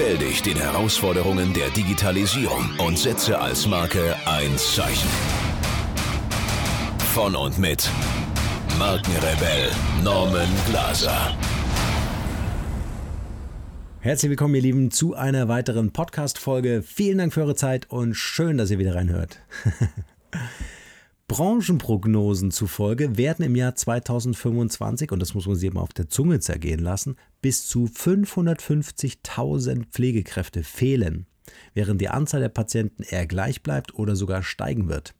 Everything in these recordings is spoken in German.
Stell dich den Herausforderungen der Digitalisierung und setze als Marke ein Zeichen. Von und mit Markenrebell Norman Glaser. Herzlich willkommen, ihr Lieben, zu einer weiteren Podcast-Folge. Vielen Dank für eure Zeit und schön, dass ihr wieder reinhört. Branchenprognosen zufolge werden im Jahr 2025, und das muss man sich mal auf der Zunge zergehen lassen, bis zu 550.000 Pflegekräfte fehlen, während die Anzahl der Patienten eher gleich bleibt oder sogar steigen wird.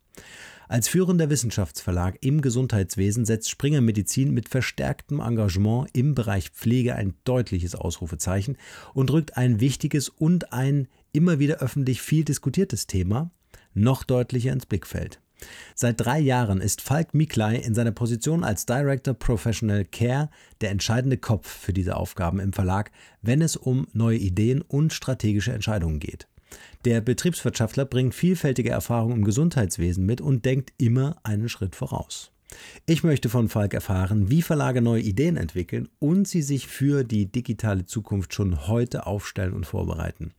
Als führender Wissenschaftsverlag im Gesundheitswesen setzt Springer Medizin mit verstärktem Engagement im Bereich Pflege ein deutliches Ausrufezeichen und rückt ein wichtiges und ein immer wieder öffentlich viel diskutiertes Thema noch deutlicher ins Blickfeld. Seit drei Jahren ist Falk Miklai in seiner Position als Director Professional Care der entscheidende Kopf für diese Aufgaben im Verlag, wenn es um neue Ideen und strategische Entscheidungen geht. Der Betriebswirtschaftler bringt vielfältige Erfahrungen im Gesundheitswesen mit und denkt immer einen Schritt voraus. Ich möchte von Falk erfahren, wie Verlage neue Ideen entwickeln und sie sich für die digitale Zukunft schon heute aufstellen und vorbereiten.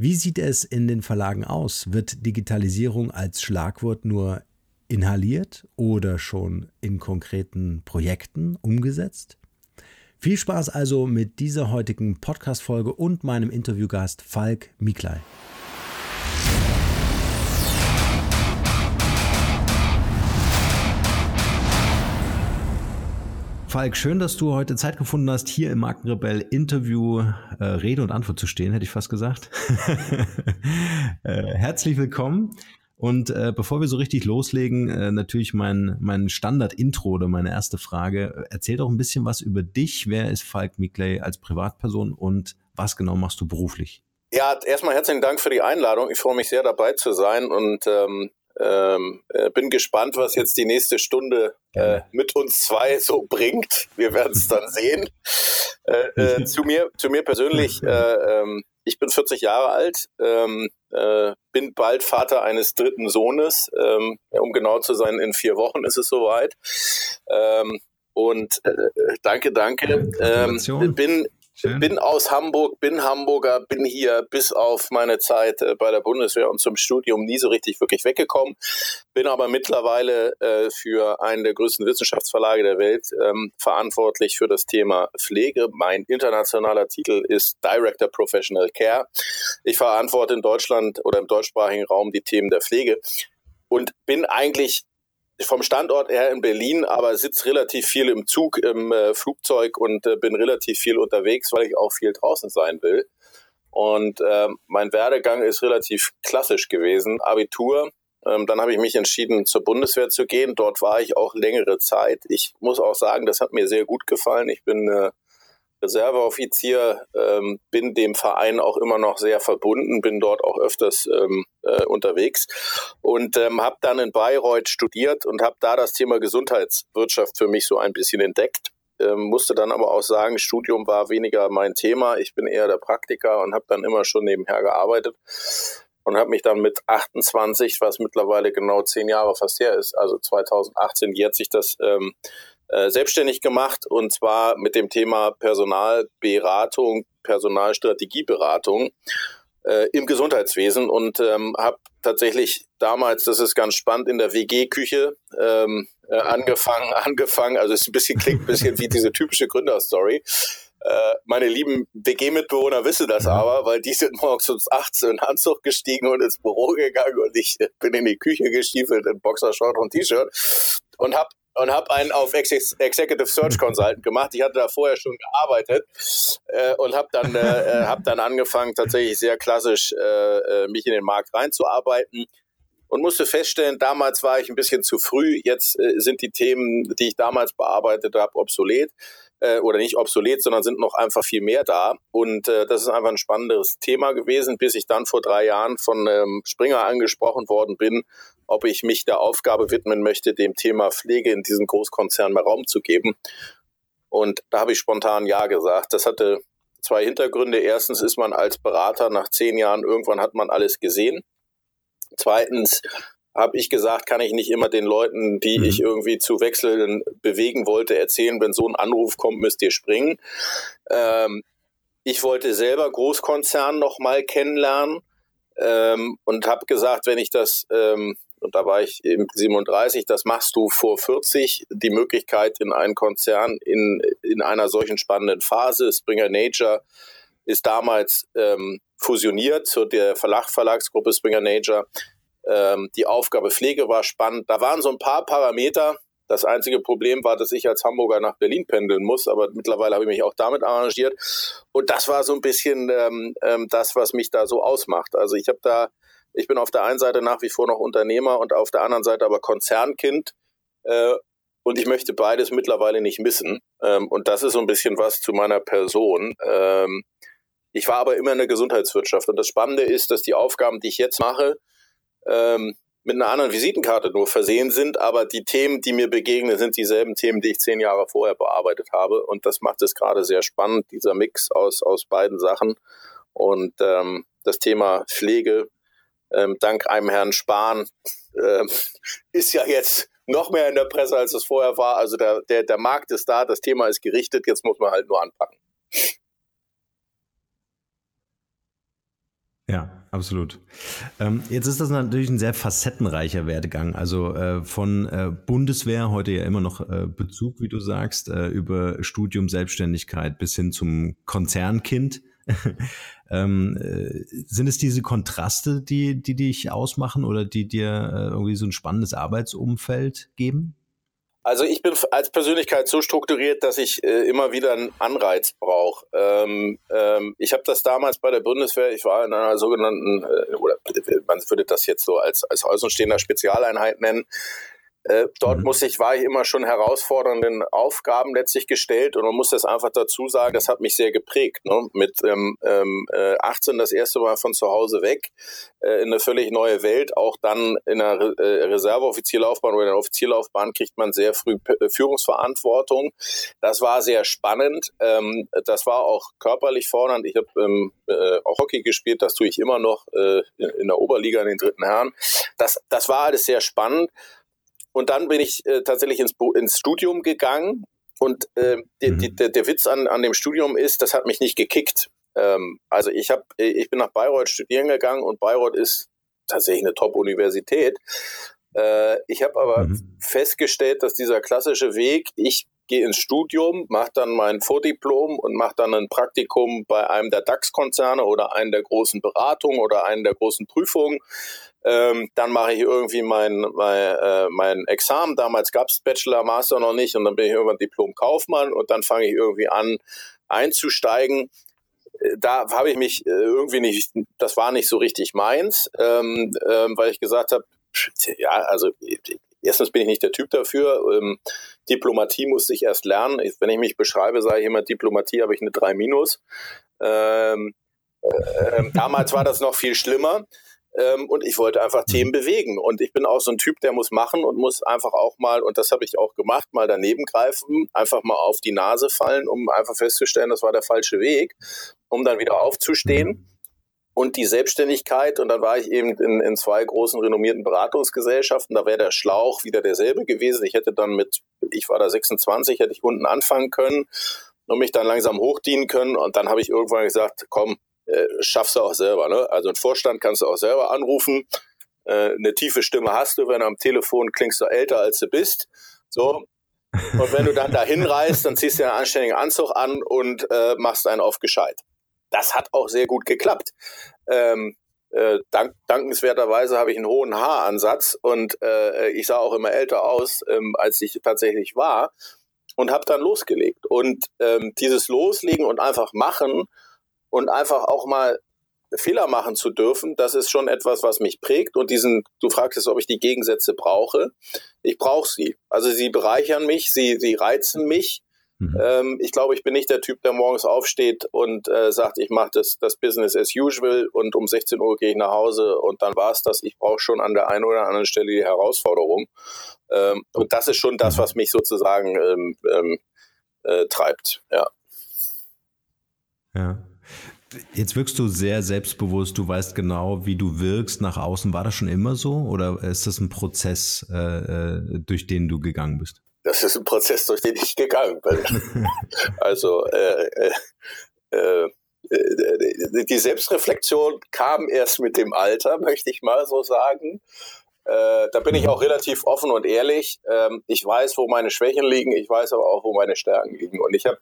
Wie sieht es in den Verlagen aus? Wird Digitalisierung als Schlagwort nur inhaliert oder schon in konkreten Projekten umgesetzt? Viel Spaß also mit dieser heutigen Podcast-Folge und meinem Interviewgast Falk Miklai. Falk, schön, dass du heute Zeit gefunden hast, hier im Markenrebell Interview äh, Rede und Antwort zu stehen, hätte ich fast gesagt. äh, herzlich willkommen. Und äh, bevor wir so richtig loslegen, äh, natürlich mein, mein Standard-Intro oder meine erste Frage. Erzähl doch ein bisschen was über dich. Wer ist Falk Mikley als Privatperson und was genau machst du beruflich? Ja, erstmal herzlichen Dank für die Einladung. Ich freue mich sehr dabei zu sein und ähm, ähm, äh, bin gespannt, was jetzt die nächste Stunde äh, mit uns zwei so bringt. Wir werden es dann sehen. Äh, äh, zu mir, zu mir persönlich. Äh, ähm, ich bin 40 Jahre alt, ähm, äh, bin bald Vater eines dritten Sohnes. Ähm, um genau zu sein, in vier Wochen ist es soweit. Ähm, und danke, danke. Ähm, bin Schön. Bin aus Hamburg, bin Hamburger, bin hier bis auf meine Zeit äh, bei der Bundeswehr und zum Studium nie so richtig wirklich weggekommen. Bin aber mittlerweile äh, für einen der größten Wissenschaftsverlage der Welt ähm, verantwortlich für das Thema Pflege. Mein internationaler Titel ist Director Professional Care. Ich verantworte in Deutschland oder im deutschsprachigen Raum die Themen der Pflege und bin eigentlich vom Standort her in Berlin, aber sitze relativ viel im Zug, im äh, Flugzeug und äh, bin relativ viel unterwegs, weil ich auch viel draußen sein will. Und äh, mein Werdegang ist relativ klassisch gewesen. Abitur, ähm, dann habe ich mich entschieden, zur Bundeswehr zu gehen. Dort war ich auch längere Zeit. Ich muss auch sagen, das hat mir sehr gut gefallen. Ich bin äh, Reserveoffizier, ähm, bin dem Verein auch immer noch sehr verbunden, bin dort auch öfters ähm, äh, unterwegs und ähm, habe dann in Bayreuth studiert und habe da das Thema Gesundheitswirtschaft für mich so ein bisschen entdeckt ähm, musste dann aber auch sagen, Studium war weniger mein Thema. Ich bin eher der Praktiker und habe dann immer schon nebenher gearbeitet und habe mich dann mit 28, was mittlerweile genau zehn Jahre fast her ist, also 2018 jährt sich das ähm, äh, selbstständig gemacht und zwar mit dem Thema Personalberatung, Personalstrategieberatung äh, im Gesundheitswesen und ähm, habe tatsächlich damals, das ist ganz spannend, in der WG-Küche ähm, äh, angefangen, angefangen, also es ist ein bisschen klingt ein bisschen wie diese typische Gründerstory. Äh, meine lieben WG-Mitbewohner wissen das aber, weil die sind morgens um 18 in Anzug gestiegen und ins Büro gegangen und ich bin in die Küche gestiefelt in Boxershort und T-Shirt und habe und habe einen auf Executive Search Consultant gemacht. Ich hatte da vorher schon gearbeitet äh, und habe dann, äh, äh, hab dann angefangen, tatsächlich sehr klassisch äh, äh, mich in den Markt reinzuarbeiten und musste feststellen, damals war ich ein bisschen zu früh. Jetzt äh, sind die Themen, die ich damals bearbeitet habe, obsolet äh, oder nicht obsolet, sondern sind noch einfach viel mehr da. Und äh, das ist einfach ein spannendes Thema gewesen, bis ich dann vor drei Jahren von ähm, Springer angesprochen worden bin, ob ich mich der Aufgabe widmen möchte, dem Thema Pflege in diesem Großkonzern mehr Raum zu geben. Und da habe ich spontan Ja gesagt. Das hatte zwei Hintergründe. Erstens ist man als Berater nach zehn Jahren, irgendwann hat man alles gesehen. Zweitens habe ich gesagt, kann ich nicht immer den Leuten, die mhm. ich irgendwie zu wechseln bewegen wollte, erzählen, wenn so ein Anruf kommt, müsst ihr springen. Ähm, ich wollte selber Großkonzern noch mal kennenlernen ähm, und habe gesagt, wenn ich das ähm, und da war ich eben 37, das machst du vor 40, die Möglichkeit in einen Konzern in, in einer solchen spannenden Phase. Springer Nature ist damals ähm, fusioniert zu der Verlag Verlagsgruppe Springer Nature. Ähm, die Aufgabe Pflege war spannend. Da waren so ein paar Parameter. Das einzige Problem war, dass ich als Hamburger nach Berlin pendeln muss, aber mittlerweile habe ich mich auch damit arrangiert. Und das war so ein bisschen ähm, ähm, das, was mich da so ausmacht. Also ich habe da, ich bin auf der einen Seite nach wie vor noch Unternehmer und auf der anderen Seite aber Konzernkind. Äh, und ich möchte beides mittlerweile nicht missen. Ähm, und das ist so ein bisschen was zu meiner Person. Ähm, ich war aber immer in der Gesundheitswirtschaft. Und das Spannende ist, dass die Aufgaben, die ich jetzt mache, ähm, mit einer anderen Visitenkarte nur versehen sind, aber die Themen, die mir begegnen, sind dieselben Themen, die ich zehn Jahre vorher bearbeitet habe. Und das macht es gerade sehr spannend, dieser Mix aus, aus beiden Sachen. Und ähm, das Thema Pflege, ähm, dank einem Herrn Spahn, ähm, ist ja jetzt noch mehr in der Presse, als es vorher war. Also der, der, der Markt ist da, das Thema ist gerichtet, jetzt muss man halt nur anpacken. Ja, absolut. Ähm, jetzt ist das natürlich ein sehr facettenreicher Werdegang. Also äh, von äh, Bundeswehr, heute ja immer noch äh, Bezug, wie du sagst, äh, über Studium, Selbstständigkeit bis hin zum Konzernkind. ähm, äh, sind es diese Kontraste, die, die dich ausmachen oder die dir äh, irgendwie so ein spannendes Arbeitsumfeld geben? Also ich bin als Persönlichkeit so strukturiert, dass ich äh, immer wieder einen Anreiz brauche. Ähm, ähm, ich habe das damals bei der Bundeswehr, ich war in einer sogenannten, äh, oder man würde das jetzt so als, als außenstehender Spezialeinheit nennen, dort mhm. muss ich, war ich immer schon herausfordernden Aufgaben letztlich gestellt und man muss das einfach dazu sagen, das hat mich sehr geprägt. Ne? Mit ähm, ähm, 18 äh, das erste Mal von zu Hause weg, äh, in eine völlig neue Welt, auch dann in einer Re äh, Reserveoffizierlaufbahn oder in einer Offizierlaufbahn kriegt man sehr früh P äh, Führungsverantwortung. Das war sehr spannend. Ähm, das war auch körperlich fordernd. Ich habe ähm, äh, auch Hockey gespielt, das tue ich immer noch äh, in der Oberliga in den dritten Herren. Das, das war alles sehr spannend. Und dann bin ich äh, tatsächlich ins, ins Studium gegangen. Und äh, die, mhm. die, der, der Witz an, an dem Studium ist, das hat mich nicht gekickt. Ähm, also ich habe, ich bin nach Bayreuth studieren gegangen und Bayreuth ist tatsächlich eine Top-Universität. Äh, ich habe aber mhm. festgestellt, dass dieser klassische Weg, ich gehe ins Studium, mache dann mein Vordiplom und mache dann ein Praktikum bei einem der DAX-Konzerne oder einer der großen Beratungen oder einer der großen Prüfungen ähm, dann mache ich irgendwie mein, mein, äh, mein Examen. Damals gab es Bachelor, Master noch nicht und dann bin ich irgendwann Diplom-Kaufmann und dann fange ich irgendwie an einzusteigen. Äh, da habe ich mich äh, irgendwie nicht, das war nicht so richtig meins, ähm, ähm, weil ich gesagt habe, ja, also erstens bin ich nicht der Typ dafür. Ähm, Diplomatie muss ich erst lernen. Wenn ich mich beschreibe, sage ich immer, Diplomatie habe ich eine 3 minus. Ähm, äh, damals war das noch viel schlimmer. Ähm, und ich wollte einfach. Themen bewegen. Und ich bin auch so ein Typ, der muss machen und muss einfach auch mal, und das habe ich auch gemacht, mal daneben greifen, einfach mal auf die Nase fallen, um einfach festzustellen, das war der falsche Weg, um dann wieder aufzustehen. Und die Selbstständigkeit, und dann war ich eben in, in zwei großen renommierten Beratungsgesellschaften, da wäre der Schlauch wieder derselbe gewesen. Ich hätte dann mit, ich war da 26, hätte ich unten anfangen können und mich dann langsam hochdienen können. Und dann habe ich irgendwann gesagt, komm, äh, schaffst du auch selber. Ne? Also einen Vorstand kannst du auch selber anrufen. Äh, eine tiefe Stimme hast du, wenn du am Telefon klingst du älter als du bist. So. Und wenn du dann da hinreist, dann ziehst du einen anständigen Anzug an und äh, machst einen auf gescheit. Das hat auch sehr gut geklappt. Ähm, äh, dank, dankenswerterweise habe ich einen hohen Haaransatz und äh, ich sah auch immer älter aus, ähm, als ich tatsächlich war und habe dann losgelegt. Und ähm, dieses Loslegen und einfach machen und einfach auch mal Fehler machen zu dürfen, das ist schon etwas, was mich prägt. Und diesen, du fragst ob ich die Gegensätze brauche. Ich brauche sie. Also sie bereichern mich, sie, sie reizen mich. Mhm. Ähm, ich glaube, ich bin nicht der Typ, der morgens aufsteht und äh, sagt, ich mache das, das Business as usual und um 16 Uhr gehe ich nach Hause und dann war es das. Ich brauche schon an der einen oder anderen Stelle die Herausforderung. Ähm, und das ist schon das, mhm. was mich sozusagen ähm, ähm, äh, treibt. Ja. Ja. Jetzt wirkst du sehr selbstbewusst, du weißt genau, wie du wirkst nach außen. War das schon immer so oder ist das ein Prozess, äh, äh durch den du gegangen bist? Das ist ein Prozess, durch den ich gegangen bin. also äh, äh, äh, die Selbstreflexion kam erst mit dem Alter, möchte ich mal so sagen. Äh, da bin ich auch relativ offen und ehrlich. Ähm, ich weiß, wo meine Schwächen liegen, ich weiß aber auch, wo meine Stärken liegen. Und ich habe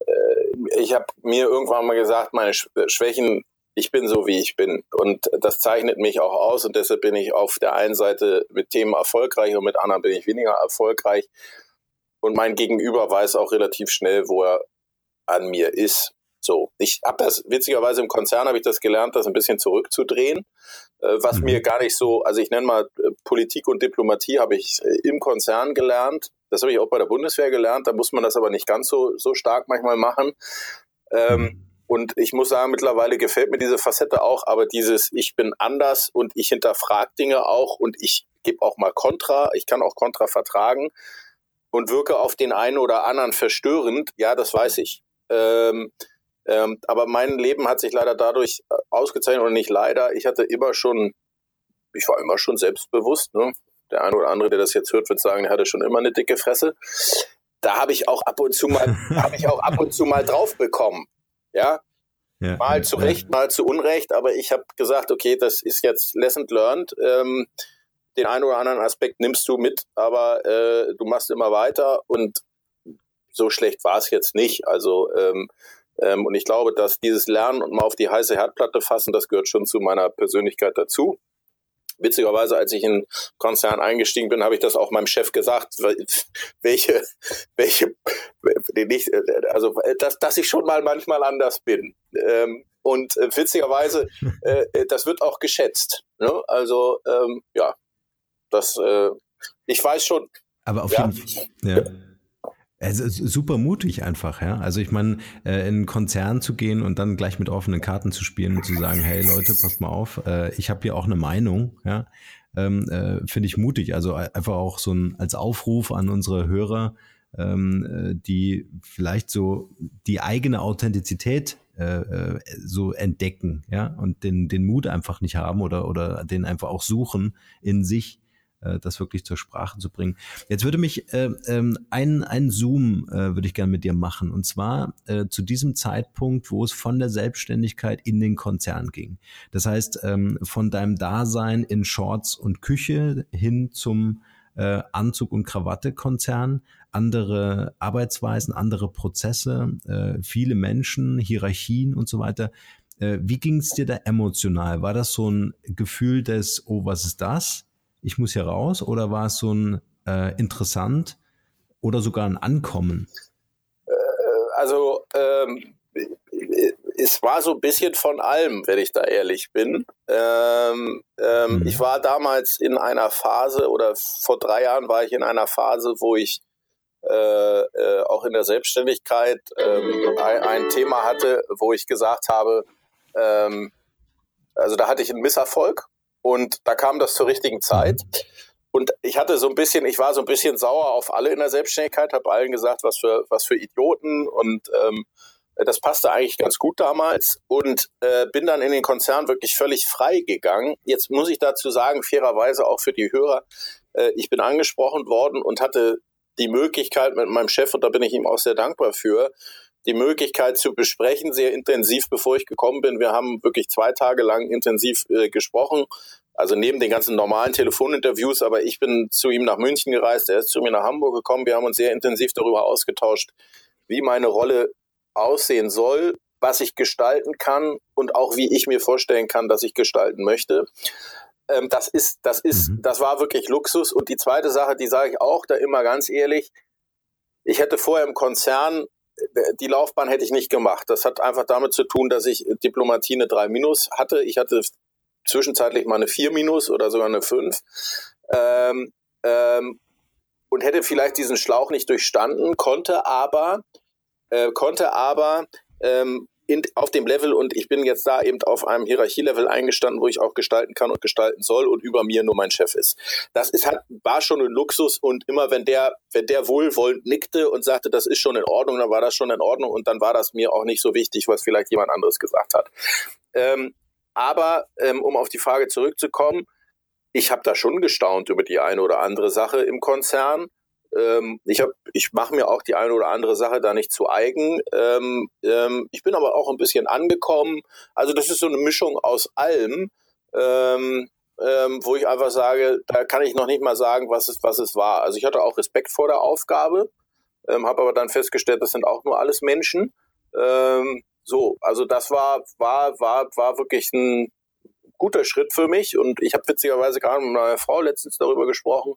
äh, ich habe mir irgendwann mal gesagt, meine äh, Schwächen, ich bin so, wie ich bin. Und das zeichnet mich auch aus. Und deshalb bin ich auf der einen Seite mit Themen erfolgreich und mit anderen bin ich weniger erfolgreich. Und mein Gegenüber weiß auch relativ schnell, wo er an mir ist. So, ich habe das witzigerweise im Konzern habe ich das gelernt, das ein bisschen zurückzudrehen, äh, was mhm. mir gar nicht so, also ich nenne mal Politik und Diplomatie habe ich im Konzern gelernt das habe ich auch bei der Bundeswehr gelernt. Da muss man das aber nicht ganz so, so stark manchmal machen. Ähm, mhm. Und ich muss sagen, mittlerweile gefällt mir diese Facette auch, aber dieses Ich bin anders und ich hinterfrage Dinge auch und ich gebe auch mal Kontra, ich kann auch Kontra vertragen und wirke auf den einen oder anderen verstörend, ja, das weiß ich. Ähm, ähm, aber mein Leben hat sich leider dadurch äh, ausgezeichnet und nicht leider. Ich hatte immer schon, ich war immer schon selbstbewusst. Ne? der eine oder andere, der das jetzt hört, wird sagen, er hatte schon immer eine dicke Fresse. Da habe ich auch ab und zu mal, habe ich auch ab und zu mal drauf bekommen. Ja. ja mal zu ja. Recht, mal zu Unrecht, aber ich habe gesagt, okay, das ist jetzt lesson learned. Ähm, den einen oder anderen Aspekt nimmst du mit, aber äh, du machst immer weiter und so schlecht war es jetzt nicht. Also ähm, ähm, und ich glaube, dass dieses Lernen und mal auf die heiße Herdplatte fassen, das gehört schon zu meiner Persönlichkeit dazu. Witzigerweise, als ich in Konzern eingestiegen bin, habe ich das auch meinem Chef gesagt, welche, welche, nicht, also dass, dass ich schon mal manchmal anders bin. Ähm, und äh, witzigerweise, äh, das wird auch geschätzt. Ne? Also ähm, ja, das, äh, ich weiß schon. Aber auf ja. jeden Fall. Ja. Ist super mutig einfach, ja. Also ich meine, äh, in einen Konzern zu gehen und dann gleich mit offenen Karten zu spielen und zu sagen, hey Leute, passt mal auf, äh, ich habe hier auch eine Meinung, ja, ähm, äh, finde ich mutig. Also einfach auch so ein als Aufruf an unsere Hörer, ähm, äh, die vielleicht so die eigene Authentizität äh, äh, so entdecken, ja, und den, den Mut einfach nicht haben oder, oder den einfach auch suchen in sich äh, das wirklich zur Sprache zu bringen. Jetzt würde mich äh, ähm, ein, ein Zoom äh, würde ich gerne mit dir machen und zwar äh, zu diesem Zeitpunkt, wo es von der Selbstständigkeit in den Konzern ging. Das heißt ähm, von deinem Dasein in Shorts und Küche hin zum äh, Anzug und Krawatte Konzern, andere Arbeitsweisen, andere Prozesse, äh, viele Menschen, Hierarchien und so weiter. Äh, wie ging es dir da emotional? War das so ein Gefühl des, oh, was ist das? Ich muss hier raus? Oder war es so ein äh, interessant oder sogar ein Ankommen? Äh, also ähm, es war so ein bisschen von allem, wenn ich da ehrlich bin. Ähm, ähm, mhm. Ich war damals in einer Phase oder vor drei Jahren war ich in einer Phase, wo ich äh, äh, auch in der Selbstständigkeit ähm, ein, ein, Thema hatte, wo ich gesagt habe, ähm, Also da hatte ich einen Misserfolg und da kam das zur richtigen Zeit. Und ich hatte so ein bisschen, ich war so ein bisschen sauer auf alle in der Selbstständigkeit, habe allen gesagt, was für, was für Idioten und ähm, das passte eigentlich ganz gut damals und äh, bin dann in den Konzern wirklich völlig frei gegangen. Jetzt muss ich dazu sagen, fairerweise auch für die Hörer, äh, ich bin angesprochen worden und hatte die Möglichkeit mit meinem Chef, und da bin ich ihm auch sehr dankbar für, die Möglichkeit zu besprechen, sehr intensiv, bevor ich gekommen bin. Wir haben wirklich zwei Tage lang intensiv äh, gesprochen, also neben den ganzen normalen Telefoninterviews, aber ich bin zu ihm nach München gereist, er ist zu mir nach Hamburg gekommen. Wir haben uns sehr intensiv darüber ausgetauscht, wie meine Rolle aussehen soll, was ich gestalten kann und auch wie ich mir vorstellen kann, dass ich gestalten möchte. Ähm, das ist, das ist, mhm. das war wirklich Luxus. Und die zweite Sache, die sage ich auch da immer ganz ehrlich, ich hätte vorher im Konzern die Laufbahn hätte ich nicht gemacht. Das hat einfach damit zu tun, dass ich Diplomatie eine 3 Minus hatte. Ich hatte zwischenzeitlich mal eine 4 Minus oder sogar eine 5. Ähm, ähm, und hätte vielleicht diesen Schlauch nicht durchstanden, konnte aber, äh, konnte aber ähm, in, auf dem Level und ich bin jetzt da eben auf einem Hierarchielevel eingestanden, wo ich auch gestalten kann und gestalten soll und über mir nur mein Chef ist. Das ist halt, war schon ein Luxus und immer wenn der, wenn der wohlwollend nickte und sagte, das ist schon in Ordnung, dann war das schon in Ordnung und dann war das mir auch nicht so wichtig, was vielleicht jemand anderes gesagt hat. Ähm, aber ähm, um auf die Frage zurückzukommen, ich habe da schon gestaunt über die eine oder andere Sache im Konzern. Ähm, ich hab, ich mache mir auch die eine oder andere Sache da nicht zu eigen. Ähm, ähm, ich bin aber auch ein bisschen angekommen. Also das ist so eine Mischung aus allem, ähm, ähm, wo ich einfach sage, da kann ich noch nicht mal sagen, was es, was es war. Also ich hatte auch Respekt vor der Aufgabe, ähm, habe aber dann festgestellt, das sind auch nur alles Menschen. so, also das war, war, war, war wirklich ein guter Schritt für mich und ich habe witzigerweise gerade mit meiner Frau letztens darüber gesprochen,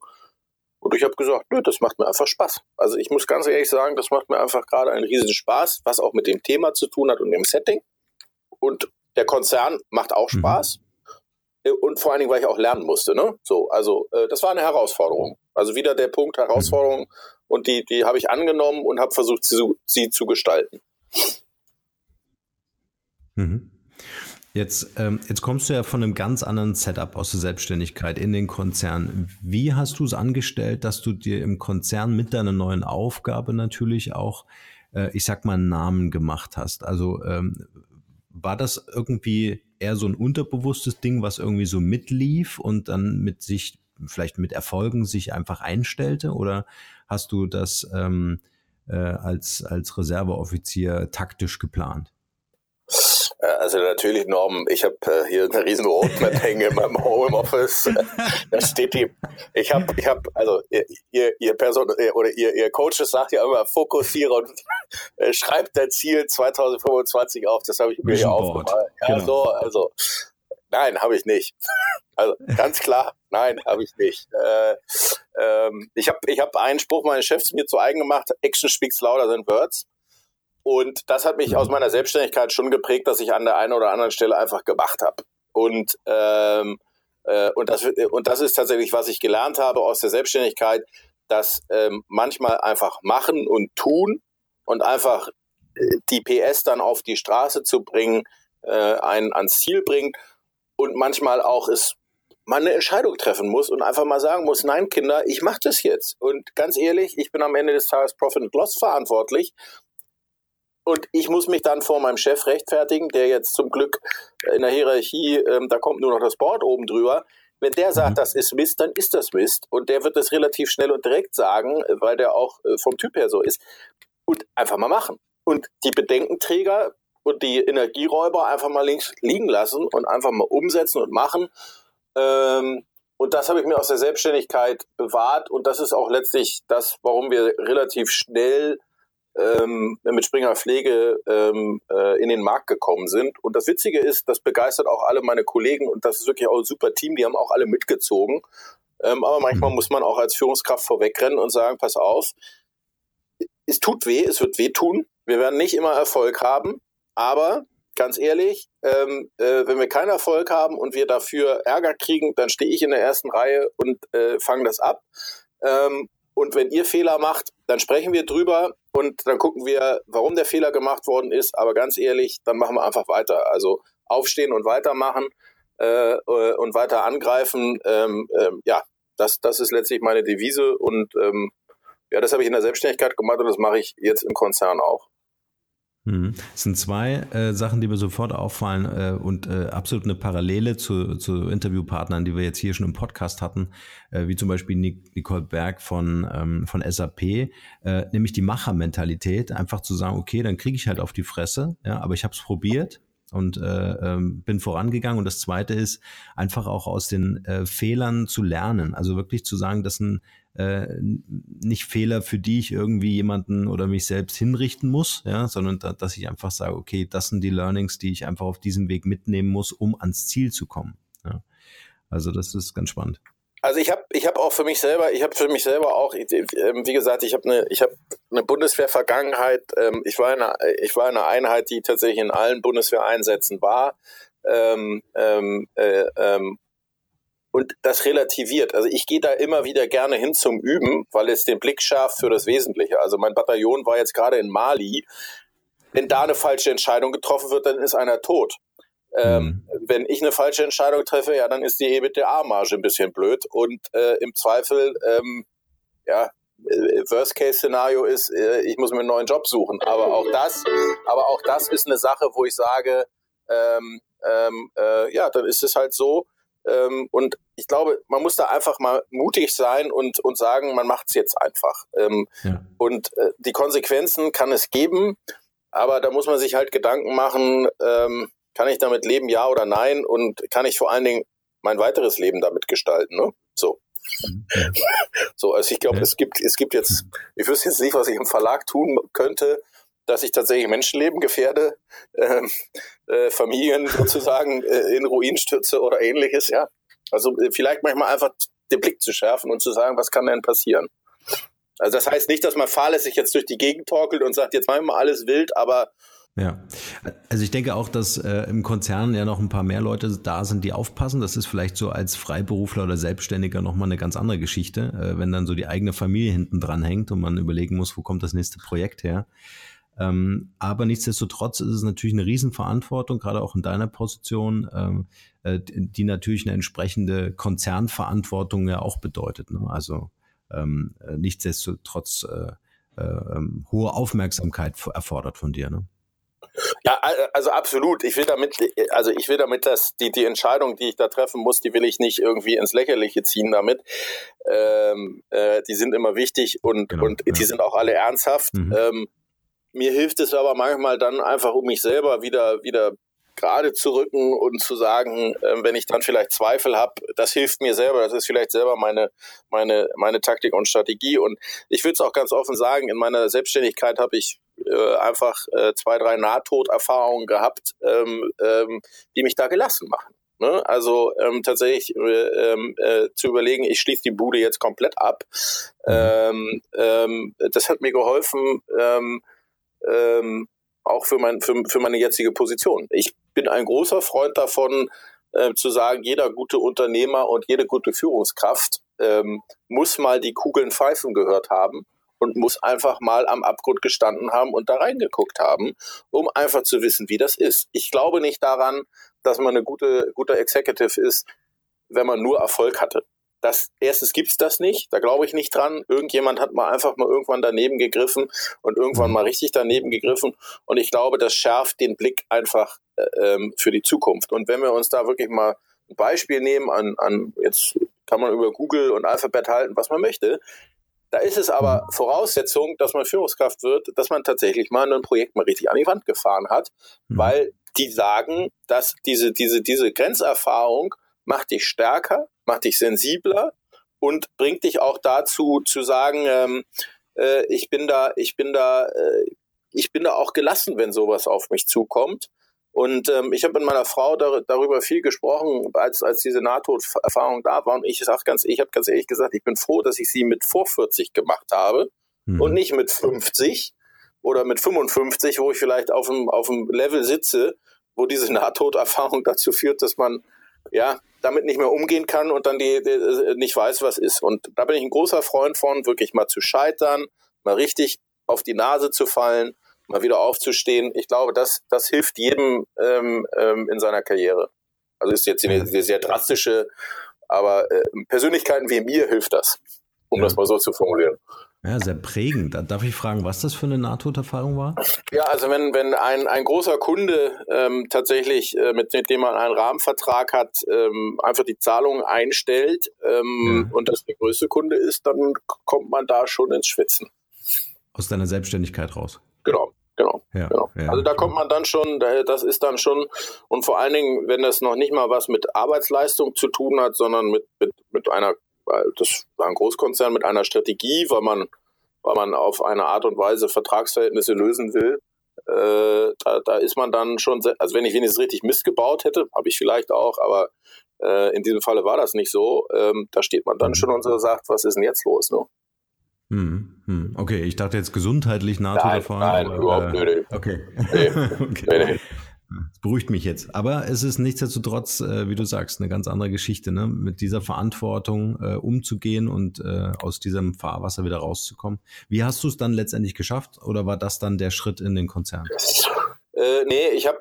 und ich habe gesagt, nö, das macht mir einfach Spaß. Also ich muss ganz ehrlich sagen, das macht mir einfach gerade einen riesen Spaß, was auch mit dem Thema zu tun hat und dem Setting. Und der Konzern macht auch mhm. Spaß. Mhm. Und vor allen Dingen, weil ich auch lernen musste. Ne? So, also äh, das war eine Herausforderung. Also wieder der Punkt Herausforderung. Und die, die habe ich angenommen und habe versucht, sie, sie zu gestalten. Mhm. Jetzt, ähm, jetzt kommst du ja von einem ganz anderen Setup aus der Selbstständigkeit in den Konzern. Wie hast du es angestellt, dass du dir im Konzern mit deiner neuen Aufgabe natürlich auch, äh, ich sag mal, einen Namen gemacht hast? Also ähm, war das irgendwie eher so ein unterbewusstes Ding, was irgendwie so mitlief und dann mit sich, vielleicht mit Erfolgen sich einfach einstellte? Oder hast du das ähm, äh, als, als Reserveoffizier taktisch geplant? Äh, also natürlich, Norm, ich habe äh, hier eine riesen Roadmap hängen in meinem Homeoffice. da steht die, ich habe, ich habe, also ihr, ihr Person oder ihr, ihr Coaches sagt ja immer, fokussiere und äh, schreibt dein Ziel 2025 auf. Das habe ich mir hier aufgemalt. Ja, genau. so, also nein, habe ich nicht. Also ganz klar, nein, habe ich nicht. Äh, ähm, ich habe ich hab einen Spruch meines Chefs mir zu eigen gemacht, Action speaks louder than words. Und das hat mich aus meiner Selbstständigkeit schon geprägt, dass ich an der einen oder anderen Stelle einfach gemacht habe. Und, ähm, äh, und, das, und das ist tatsächlich, was ich gelernt habe aus der Selbstständigkeit, dass ähm, manchmal einfach machen und tun und einfach äh, die PS dann auf die Straße zu bringen, äh, einen ans Ziel bringt und manchmal auch es man eine Entscheidung treffen muss und einfach mal sagen muss, nein, Kinder, ich mache das jetzt. Und ganz ehrlich, ich bin am Ende des Tages Profit and Loss verantwortlich und ich muss mich dann vor meinem Chef rechtfertigen, der jetzt zum Glück in der Hierarchie, ähm, da kommt nur noch das Board oben drüber. Wenn der sagt, mhm. das ist Mist, dann ist das Mist. Und der wird das relativ schnell und direkt sagen, weil der auch äh, vom Typ her so ist. Und einfach mal machen. Und die Bedenkenträger und die Energieräuber einfach mal links liegen lassen und einfach mal umsetzen und machen. Ähm, und das habe ich mir aus der Selbstständigkeit bewahrt. Und das ist auch letztlich das, warum wir relativ schnell ähm, mit Springer Pflege ähm, äh, in den Markt gekommen sind. Und das Witzige ist, das begeistert auch alle meine Kollegen und das ist wirklich auch ein super Team, die haben auch alle mitgezogen. Ähm, aber manchmal mhm. muss man auch als Führungskraft vorwegrennen und sagen, pass auf, es tut weh, es wird weh tun. Wir werden nicht immer Erfolg haben, aber ganz ehrlich, ähm, äh, wenn wir keinen Erfolg haben und wir dafür Ärger kriegen, dann stehe ich in der ersten Reihe und äh, fange das ab. Ähm, und wenn ihr Fehler macht, dann sprechen wir drüber und dann gucken wir, warum der Fehler gemacht worden ist. Aber ganz ehrlich, dann machen wir einfach weiter. Also aufstehen und weitermachen äh, äh, und weiter angreifen. Ähm, ähm, ja, das, das ist letztlich meine Devise und ähm, ja, das habe ich in der Selbstständigkeit gemacht und das mache ich jetzt im Konzern auch. Mhm. Es sind zwei äh, Sachen, die mir sofort auffallen äh, und äh, absolut eine Parallele zu, zu Interviewpartnern, die wir jetzt hier schon im Podcast hatten, äh, wie zum Beispiel Nicole Berg von, ähm, von SAP, äh, nämlich die Machermentalität, einfach zu sagen, okay, dann kriege ich halt auf die Fresse, ja, aber ich habe es probiert und äh, ähm, bin vorangegangen. Und das Zweite ist einfach auch aus den äh, Fehlern zu lernen. Also wirklich zu sagen, das sind äh, nicht Fehler, für die ich irgendwie jemanden oder mich selbst hinrichten muss, ja, sondern da, dass ich einfach sage, okay, das sind die Learnings, die ich einfach auf diesem Weg mitnehmen muss, um ans Ziel zu kommen. Ja. Also das ist ganz spannend. Also ich habe ich hab auch für mich selber, ich habe für mich selber auch, ähm, wie gesagt, ich habe eine ich habe eine Bundeswehr-Vergangenheit. Ähm, ich war in einer, ich war in einer Einheit, die tatsächlich in allen Bundeswehreinsätzen war. Ähm, ähm, äh, ähm, und das relativiert. Also ich gehe da immer wieder gerne hin zum Üben, weil es den Blick schärft für das Wesentliche. Also mein Bataillon war jetzt gerade in Mali. Wenn da eine falsche Entscheidung getroffen wird, dann ist einer tot. Ähm, mhm. Wenn ich eine falsche Entscheidung treffe, ja, dann ist die EBITDA-Marge ein bisschen blöd. Und äh, im Zweifel, ähm, ja, äh, Worst-Case-Szenario ist, äh, ich muss mir einen neuen Job suchen. Aber auch das, aber auch das ist eine Sache, wo ich sage, ähm, ähm, äh, ja, dann ist es halt so. Ähm, und ich glaube, man muss da einfach mal mutig sein und, und sagen, man macht es jetzt einfach. Ähm, ja. Und äh, die Konsequenzen kann es geben, aber da muss man sich halt Gedanken machen, ähm, kann ich damit leben, ja oder nein? Und kann ich vor allen Dingen mein weiteres Leben damit gestalten? Ne? So. so, also ich glaube, es gibt, es gibt jetzt, ich wüsste jetzt nicht, was ich im Verlag tun könnte, dass ich tatsächlich Menschenleben gefährde, äh, äh, Familien sozusagen äh, in Ruin stürze oder ähnliches, ja. Also äh, vielleicht manchmal einfach den Blick zu schärfen und zu sagen, was kann denn passieren? Also das heißt nicht, dass man fahrlässig jetzt durch die Gegend torkelt und sagt, jetzt machen wir alles wild, aber ja, also ich denke auch, dass äh, im Konzern ja noch ein paar mehr Leute da sind, die aufpassen. Das ist vielleicht so als Freiberufler oder Selbstständiger nochmal eine ganz andere Geschichte, äh, wenn dann so die eigene Familie hinten dran hängt und man überlegen muss, wo kommt das nächste Projekt her. Ähm, aber nichtsdestotrotz ist es natürlich eine Riesenverantwortung, gerade auch in deiner Position, ähm, äh, die natürlich eine entsprechende Konzernverantwortung ja auch bedeutet. Ne? Also ähm, äh, nichtsdestotrotz äh, äh, ähm, hohe Aufmerksamkeit erfordert von dir. Ne? Ja, also absolut. Ich will damit, also ich will damit, dass die, die Entscheidung, die ich da treffen muss, die will ich nicht irgendwie ins Lächerliche ziehen damit. Ähm, äh, die sind immer wichtig und, genau, und ja. die sind auch alle ernsthaft. Mhm. Ähm, mir hilft es aber manchmal dann einfach, um mich selber wieder, wieder gerade zu rücken und zu sagen, äh, wenn ich dann vielleicht Zweifel habe, das hilft mir selber, das ist vielleicht selber meine, meine, meine Taktik und Strategie. Und ich würde es auch ganz offen sagen, in meiner Selbstständigkeit habe ich äh, einfach äh, zwei, drei Nahtoderfahrungen gehabt, ähm, ähm, die mich da gelassen machen. Ne? Also ähm, tatsächlich äh, ähm, äh, zu überlegen, ich schließe die Bude jetzt komplett ab. Mhm. Ähm, ähm, das hat mir geholfen, ähm, auch für, mein, für, für meine jetzige Position. Ich bin ein großer Freund davon, äh, zu sagen, jeder gute Unternehmer und jede gute Führungskraft ähm, muss mal die Kugeln pfeifen gehört haben und muss einfach mal am Abgrund gestanden haben und da reingeguckt haben, um einfach zu wissen, wie das ist. Ich glaube nicht daran, dass man eine gute, guter Executive ist, wenn man nur Erfolg hatte. Das, erstens gibt's das nicht, da glaube ich nicht dran. Irgendjemand hat mal einfach mal irgendwann daneben gegriffen und irgendwann mal richtig daneben gegriffen. Und ich glaube, das schärft den Blick einfach äh, ähm, für die Zukunft. Und wenn wir uns da wirklich mal ein Beispiel nehmen an, an jetzt kann man über Google und Alphabet halten, was man möchte. Da ist es aber. Voraussetzung, dass man Führungskraft wird, dass man tatsächlich mal ein Projekt mal richtig an die Wand gefahren hat, mhm. weil die sagen, dass diese, diese, diese Grenzerfahrung macht dich stärker, macht dich sensibler und bringt dich auch dazu zu sagen, ähm, äh, ich bin da, ich bin da, äh, ich bin da auch gelassen, wenn sowas auf mich zukommt. Und ähm, ich habe mit meiner Frau dar darüber viel gesprochen, als, als diese Nahtoderfahrung da war. Und ich sag ganz, ich habe ganz ehrlich gesagt, ich bin froh, dass ich sie mit vor 40 gemacht habe mhm. und nicht mit 50 oder mit 55, wo ich vielleicht auf dem, auf dem Level sitze, wo diese Nahtoderfahrung dazu führt, dass man ja, damit nicht mehr umgehen kann und dann die, die, nicht weiß, was ist. Und da bin ich ein großer Freund von, wirklich mal zu scheitern, mal richtig auf die Nase zu fallen mal wieder aufzustehen. Ich glaube, das, das hilft jedem ähm, ähm, in seiner Karriere. Also ist jetzt eine, eine sehr drastische, aber äh, Persönlichkeiten wie mir hilft das, um ja. das mal so zu formulieren. Ja, sehr prägend. Darf ich fragen, was das für eine Nahtoderfahrung war? Ja, also wenn, wenn ein, ein großer Kunde ähm, tatsächlich, äh, mit, mit dem man einen Rahmenvertrag hat, ähm, einfach die Zahlung einstellt ähm, ja. und das der größte Kunde ist, dann kommt man da schon ins Schwitzen. Aus deiner Selbstständigkeit raus. Genau. Genau. Ja, genau. Ja, also da kommt man dann schon, das ist dann schon, und vor allen Dingen, wenn das noch nicht mal was mit Arbeitsleistung zu tun hat, sondern mit, mit, mit einer weil das war ein Großkonzern mit einer Strategie, weil man, weil man auf eine Art und Weise Vertragsverhältnisse lösen will. Äh, da, da ist man dann schon, sehr, also wenn ich wenigstens richtig Mist gebaut hätte, habe ich vielleicht auch, aber äh, in diesem Falle war das nicht so. Ähm, da steht man dann mhm. schon und so sagt, was ist denn jetzt los? Ne? Hm, hm. Okay, ich dachte jetzt gesundheitlich NATO-Erfahrung. Nein, nein, überhaupt äh, nicht. Okay. Nee. okay. Nee, nee. Das beruhigt mich jetzt. Aber es ist nichtsdestotrotz, äh, wie du sagst, eine ganz andere Geschichte, ne? mit dieser Verantwortung äh, umzugehen und äh, aus diesem Fahrwasser wieder rauszukommen. Wie hast du es dann letztendlich geschafft oder war das dann der Schritt in den Konzern? Äh, nee, ich habe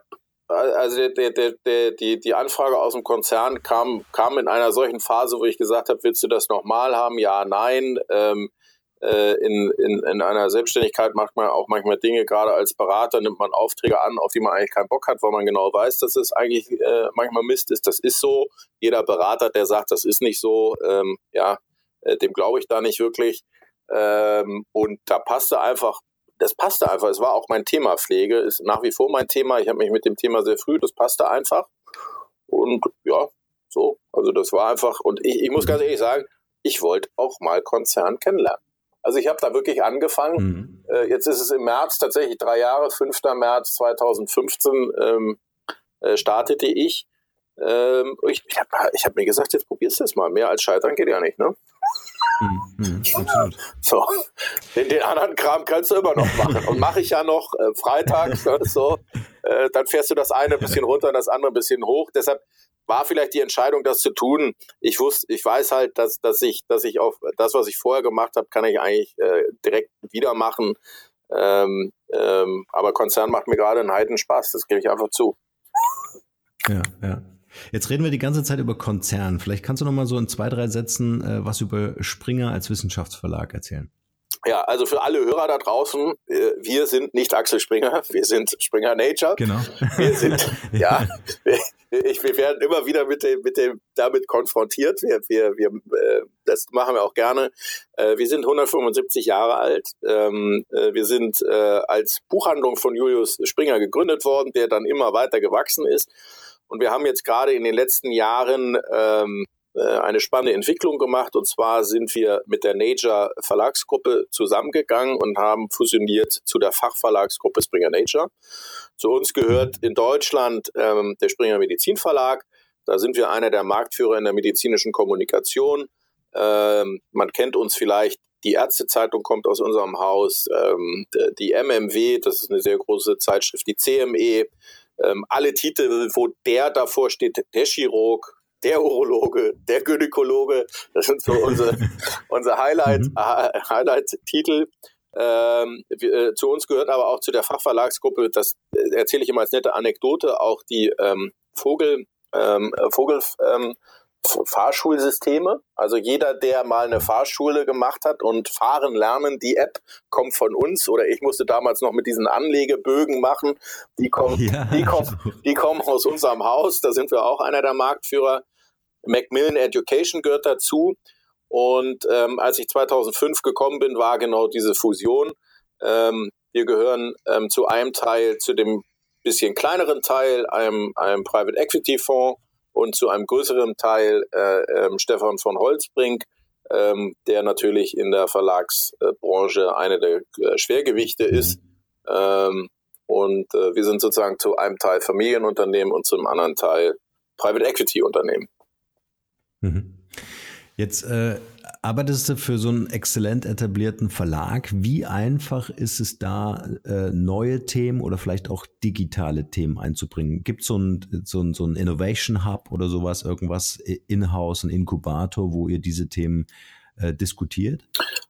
also der, der, der, die, die Anfrage aus dem Konzern kam, kam in einer solchen Phase, wo ich gesagt habe, willst du das nochmal haben? Ja, nein. Ähm, äh, in, in, in einer Selbstständigkeit macht man auch manchmal Dinge, gerade als Berater nimmt man Aufträge an, auf die man eigentlich keinen Bock hat, weil man genau weiß, dass es eigentlich äh, manchmal Mist ist. Das ist so. Jeder Berater, der sagt, das ist nicht so, ähm, ja, äh, dem glaube ich da nicht wirklich. Ähm, und da passte einfach, das passte einfach. Es war auch mein Thema Pflege, ist nach wie vor mein Thema. Ich habe mich mit dem Thema sehr früh, das passte einfach. Und ja, so, also das war einfach, und ich, ich muss ganz ehrlich sagen, ich wollte auch mal Konzern kennenlernen. Also ich habe da wirklich angefangen. Mhm. Äh, jetzt ist es im März tatsächlich drei Jahre, 5. März 2015 ähm, äh, startete ich. Ähm, ich ich habe hab mir gesagt, jetzt probierst du es mal. Mehr als scheitern geht ja nicht, ne? Mhm, mhm so, den, den, anderen Kram kannst du immer noch machen. Und mache ich ja noch äh, freitags, ne, so, äh, dann fährst du das eine ein bisschen runter und das andere ein bisschen hoch. Deshalb war vielleicht die Entscheidung, das zu tun. Ich wusste, ich weiß halt, dass, dass ich, dass ich auf das, was ich vorher gemacht habe, kann ich eigentlich äh, direkt wieder machen. Ähm, ähm, aber Konzern macht mir gerade einen heiden Spaß, das gebe ich einfach zu. Ja, ja. Jetzt reden wir die ganze Zeit über Konzern. Vielleicht kannst du noch mal so in zwei, drei Sätzen äh, was über Springer als Wissenschaftsverlag erzählen. Ja, also für alle Hörer da draußen, äh, wir sind nicht Axel Springer, wir sind Springer Nature. Genau. Wir sind, ja, ich, wir werden immer wieder mit dem, mit dem damit konfrontiert. Wir, wir, wir, äh, das machen wir auch gerne. Äh, wir sind 175 Jahre alt. Ähm, wir sind als Buchhandlung von Julius Springer gegründet worden, der dann immer weiter gewachsen ist. Und wir haben jetzt gerade in den letzten Jahren ähm, äh, eine spannende Entwicklung gemacht. Und zwar sind wir mit der Nature Verlagsgruppe zusammengegangen und haben fusioniert zu der Fachverlagsgruppe Springer Nature. Zu uns gehört in Deutschland ähm, der Springer Medizin Verlag. Da sind wir einer der Marktführer in der medizinischen Kommunikation. Ähm, man kennt uns vielleicht die Ärztezeitung kommt aus unserem Haus, ähm, die MMW, das ist eine sehr große Zeitschrift, die CME, ähm, alle Titel, wo der davor steht, der Chirurg, der Urologe, der Gynäkologe. Das sind so unsere, unsere Highlight, mhm. äh, Highlight-Titel. Ähm, äh, zu uns gehört aber auch zu der Fachverlagsgruppe, das äh, erzähle ich immer als nette Anekdote, auch die ähm, Vogel, ähm, Vogel ähm, Fahrschulsysteme. Also jeder, der mal eine Fahrschule gemacht hat und fahren lernen, die App kommt von uns. Oder ich musste damals noch mit diesen Anlegebögen machen. Die kommen, ja, die kommen, die kommen aus unserem Haus. Da sind wir auch einer der Marktführer. Macmillan Education gehört dazu. Und ähm, als ich 2005 gekommen bin, war genau diese Fusion. Ähm, wir gehören ähm, zu einem Teil, zu dem bisschen kleineren Teil, einem, einem Private Equity Fonds und zu einem größeren Teil äh, äh, Stefan von Holzbrink, ähm, der natürlich in der Verlagsbranche eine der äh, Schwergewichte mhm. ist. Ähm, und äh, wir sind sozusagen zu einem Teil Familienunternehmen und zum anderen Teil Private Equity Unternehmen. Mhm. Jetzt äh, arbeitest du für so einen exzellent etablierten Verlag. Wie einfach ist es da, äh, neue Themen oder vielleicht auch digitale Themen einzubringen? Gibt es so ein, so, ein, so ein Innovation Hub oder sowas, irgendwas in-house, ein Inkubator, wo ihr diese Themen äh, diskutiert?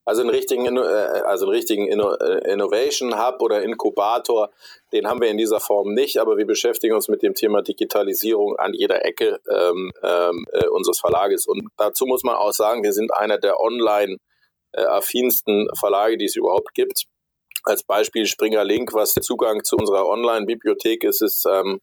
Also einen richtigen, äh, also einen richtigen äh, Innovation Hub oder Inkubator, den haben wir in dieser Form nicht, aber wir beschäftigen uns mit dem Thema Digitalisierung an jeder Ecke ähm, ähm, äh, unseres Verlages. Und dazu muss man auch sagen, wir sind einer der online affinsten Verlage, die es überhaupt gibt. Als Beispiel Springer Link, was der Zugang zu unserer Online-Bibliothek ist, ist ähm,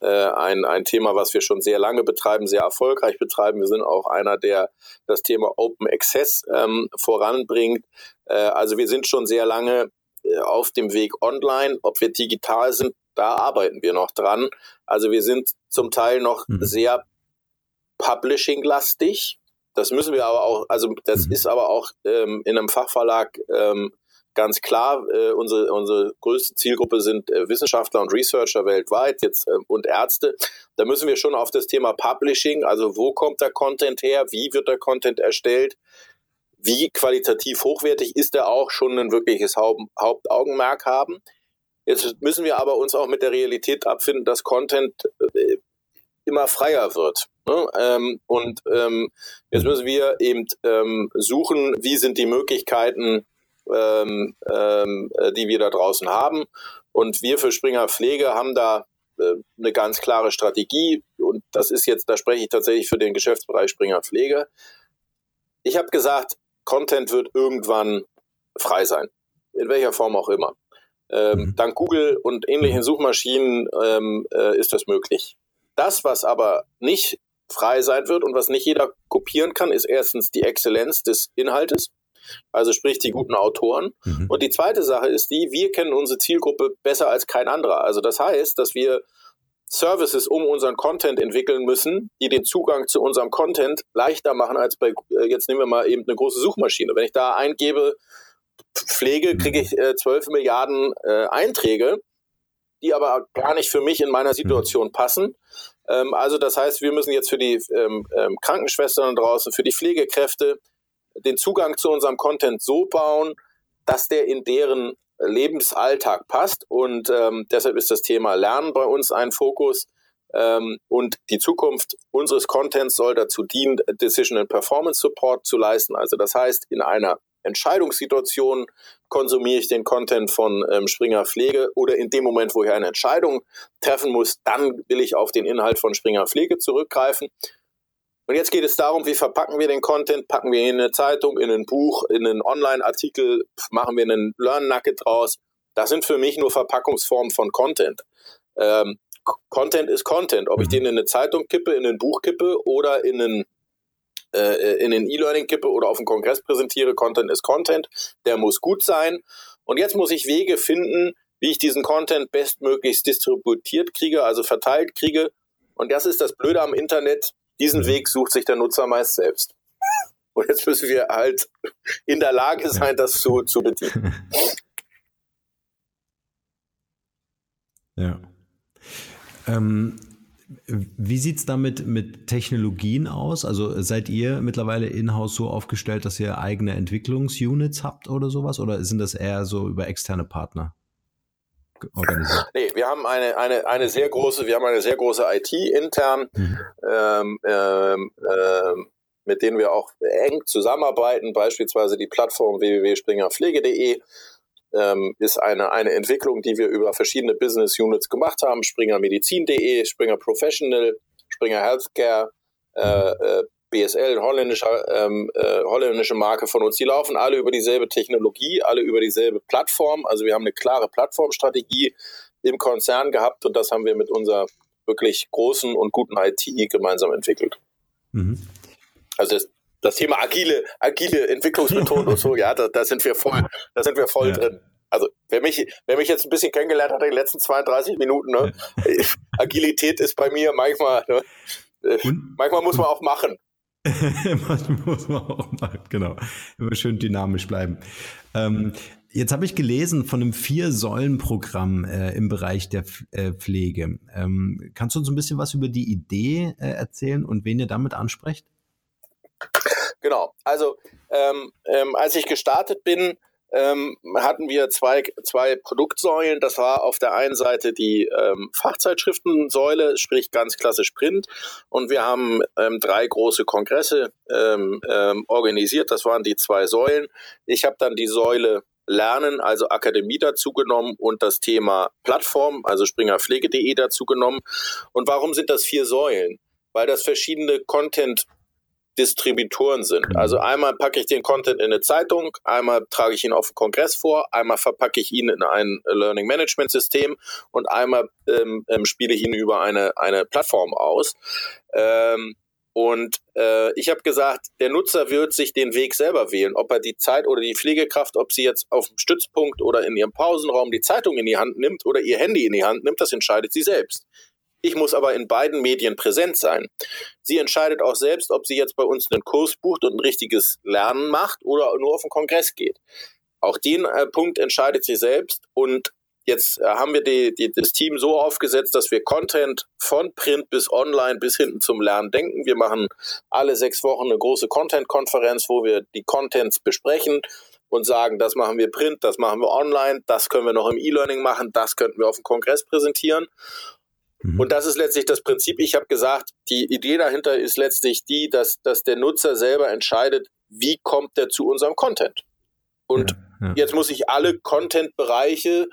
äh, ein, ein Thema, was wir schon sehr lange betreiben, sehr erfolgreich betreiben. Wir sind auch einer, der das Thema Open Access ähm, voranbringt. Äh, also wir sind schon sehr lange äh, auf dem Weg online. Ob wir digital sind, da arbeiten wir noch dran. Also wir sind zum Teil noch mhm. sehr Publishing-lastig. Das müssen wir aber auch, also das mhm. ist aber auch ähm, in einem Fachverlag ähm, ganz klar, äh, unsere, unsere größte Zielgruppe sind äh, Wissenschaftler und Researcher weltweit jetzt äh, und Ärzte. Da müssen wir schon auf das Thema Publishing, also wo kommt der Content her, wie wird der Content erstellt, wie qualitativ hochwertig ist er auch schon ein wirkliches Haupt, Hauptaugenmerk haben. Jetzt müssen wir aber uns auch mit der Realität abfinden, dass Content äh, immer freier wird. Ne? Ähm, und ähm, jetzt müssen wir eben ähm, suchen, wie sind die Möglichkeiten, ähm, ähm, äh, die wir da draußen haben. Und wir für Springer Pflege haben da äh, eine ganz klare Strategie. Und das ist jetzt, da spreche ich tatsächlich für den Geschäftsbereich Springer Pflege. Ich habe gesagt, Content wird irgendwann frei sein. In welcher Form auch immer. Ähm, mhm. Dank Google und ähnlichen Suchmaschinen ähm, äh, ist das möglich. Das, was aber nicht frei sein wird und was nicht jeder kopieren kann, ist erstens die Exzellenz des Inhaltes also sprich die guten Autoren. Mhm. Und die zweite Sache ist die, wir kennen unsere Zielgruppe besser als kein anderer. Also das heißt, dass wir Services um unseren Content entwickeln müssen, die den Zugang zu unserem Content leichter machen als bei, äh, jetzt nehmen wir mal eben eine große Suchmaschine. Wenn ich da eingebe, Pflege, mhm. kriege ich äh, 12 Milliarden äh, Einträge, die aber gar nicht für mich in meiner Situation passen. Ähm, also das heißt, wir müssen jetzt für die ähm, ähm, Krankenschwestern draußen, für die Pflegekräfte, den Zugang zu unserem Content so bauen, dass der in deren Lebensalltag passt. Und ähm, deshalb ist das Thema Lernen bei uns ein Fokus. Ähm, und die Zukunft unseres Contents soll dazu dienen, Decision and Performance Support zu leisten. Also das heißt, in einer Entscheidungssituation konsumiere ich den Content von ähm, Springer Pflege oder in dem Moment, wo ich eine Entscheidung treffen muss, dann will ich auf den Inhalt von Springer Pflege zurückgreifen. Und jetzt geht es darum, wie verpacken wir den Content? Packen wir ihn in eine Zeitung, in ein Buch, in einen Online-Artikel, machen wir einen Learn-Nugget draus. Das sind für mich nur Verpackungsformen von Content. Ähm, Content ist Content. Ob ich mhm. den in eine Zeitung kippe, in ein Buch kippe oder in einen äh, in den E-Learning kippe oder auf einen Kongress präsentiere, Content ist Content. Der muss gut sein. Und jetzt muss ich Wege finden, wie ich diesen Content bestmöglichst distributiert kriege, also verteilt kriege. Und das ist das Blöde am Internet. Diesen mhm. Weg sucht sich der Nutzer meist selbst. Und jetzt müssen wir halt in der Lage sein, das zu, zu bedienen. Ja. Ähm, wie sieht es damit mit Technologien aus? Also seid ihr mittlerweile in-house so aufgestellt, dass ihr eigene Entwicklungsunits habt oder sowas? Oder sind das eher so über externe Partner? Organisiert? Nee, wir haben eine, eine, eine sehr große, wir haben eine sehr große IT intern, mhm. ähm, ähm, ähm, mit denen wir auch eng zusammenarbeiten, beispielsweise die Plattform www.springerpflege.de ähm, ist eine, eine Entwicklung, die wir über verschiedene Business Units gemacht haben, springermedizin.de, Springer Professional, Springer Healthcare, äh, äh, BSL, holländischer, ähm, äh, holländische Marke von uns, die laufen alle über dieselbe Technologie, alle über dieselbe Plattform. Also wir haben eine klare Plattformstrategie im Konzern gehabt und das haben wir mit unserer wirklich großen und guten IT gemeinsam entwickelt. Mhm. Also das, das, Thema agile, agile Entwicklungsmethoden und so, ja, da, da, sind wir voll, da sind wir voll ja. drin. Also wer mich, wer mich jetzt ein bisschen kennengelernt hat in den letzten 32 Minuten, ne, Agilität ist bei mir manchmal, ne, manchmal muss man auch machen. muss man auch mal, genau. Immer schön dynamisch bleiben. Ähm, jetzt habe ich gelesen von einem Vier-Säulen-Programm äh, im Bereich der F äh, Pflege. Ähm, kannst du uns ein bisschen was über die Idee äh, erzählen und wen ihr damit ansprecht? Genau. Also, ähm, ähm als ich gestartet bin, ähm, hatten wir zwei, zwei Produktsäulen. Das war auf der einen Seite die ähm, Fachzeitschriftensäule, sprich ganz klassisch Print. Und wir haben ähm, drei große Kongresse ähm, ähm, organisiert. Das waren die zwei Säulen. Ich habe dann die Säule Lernen, also Akademie dazu genommen und das Thema Plattform, also springerpflege.de dazu genommen. Und warum sind das vier Säulen? Weil das verschiedene Content Distributoren sind. Mhm. Also einmal packe ich den Content in eine Zeitung, einmal trage ich ihn auf einen Kongress vor, einmal verpacke ich ihn in ein Learning Management System und einmal ähm, ähm, spiele ich ihn über eine, eine Plattform aus. Ähm, und äh, ich habe gesagt, der Nutzer wird sich den Weg selber wählen, ob er die Zeit oder die Pflegekraft, ob sie jetzt auf dem Stützpunkt oder in ihrem Pausenraum die Zeitung in die Hand nimmt oder ihr Handy in die Hand nimmt, das entscheidet sie selbst. Ich muss aber in beiden Medien präsent sein. Sie entscheidet auch selbst, ob sie jetzt bei uns einen Kurs bucht und ein richtiges Lernen macht oder nur auf den Kongress geht. Auch den äh, Punkt entscheidet sie selbst und Jetzt äh, haben wir die, die, das Team so aufgesetzt, dass wir Content von Print bis Online bis hinten zum Lernen denken. Wir machen alle sechs Wochen eine große Content-Konferenz, wo wir die Contents besprechen und sagen, das machen wir Print, das machen wir Online, das können wir noch im E-Learning machen, das könnten wir auf dem Kongress präsentieren. Mhm. Und das ist letztlich das Prinzip. Ich habe gesagt, die Idee dahinter ist letztlich die, dass, dass der Nutzer selber entscheidet, wie kommt er zu unserem Content. Und ja, ja. jetzt muss ich alle Content-Bereiche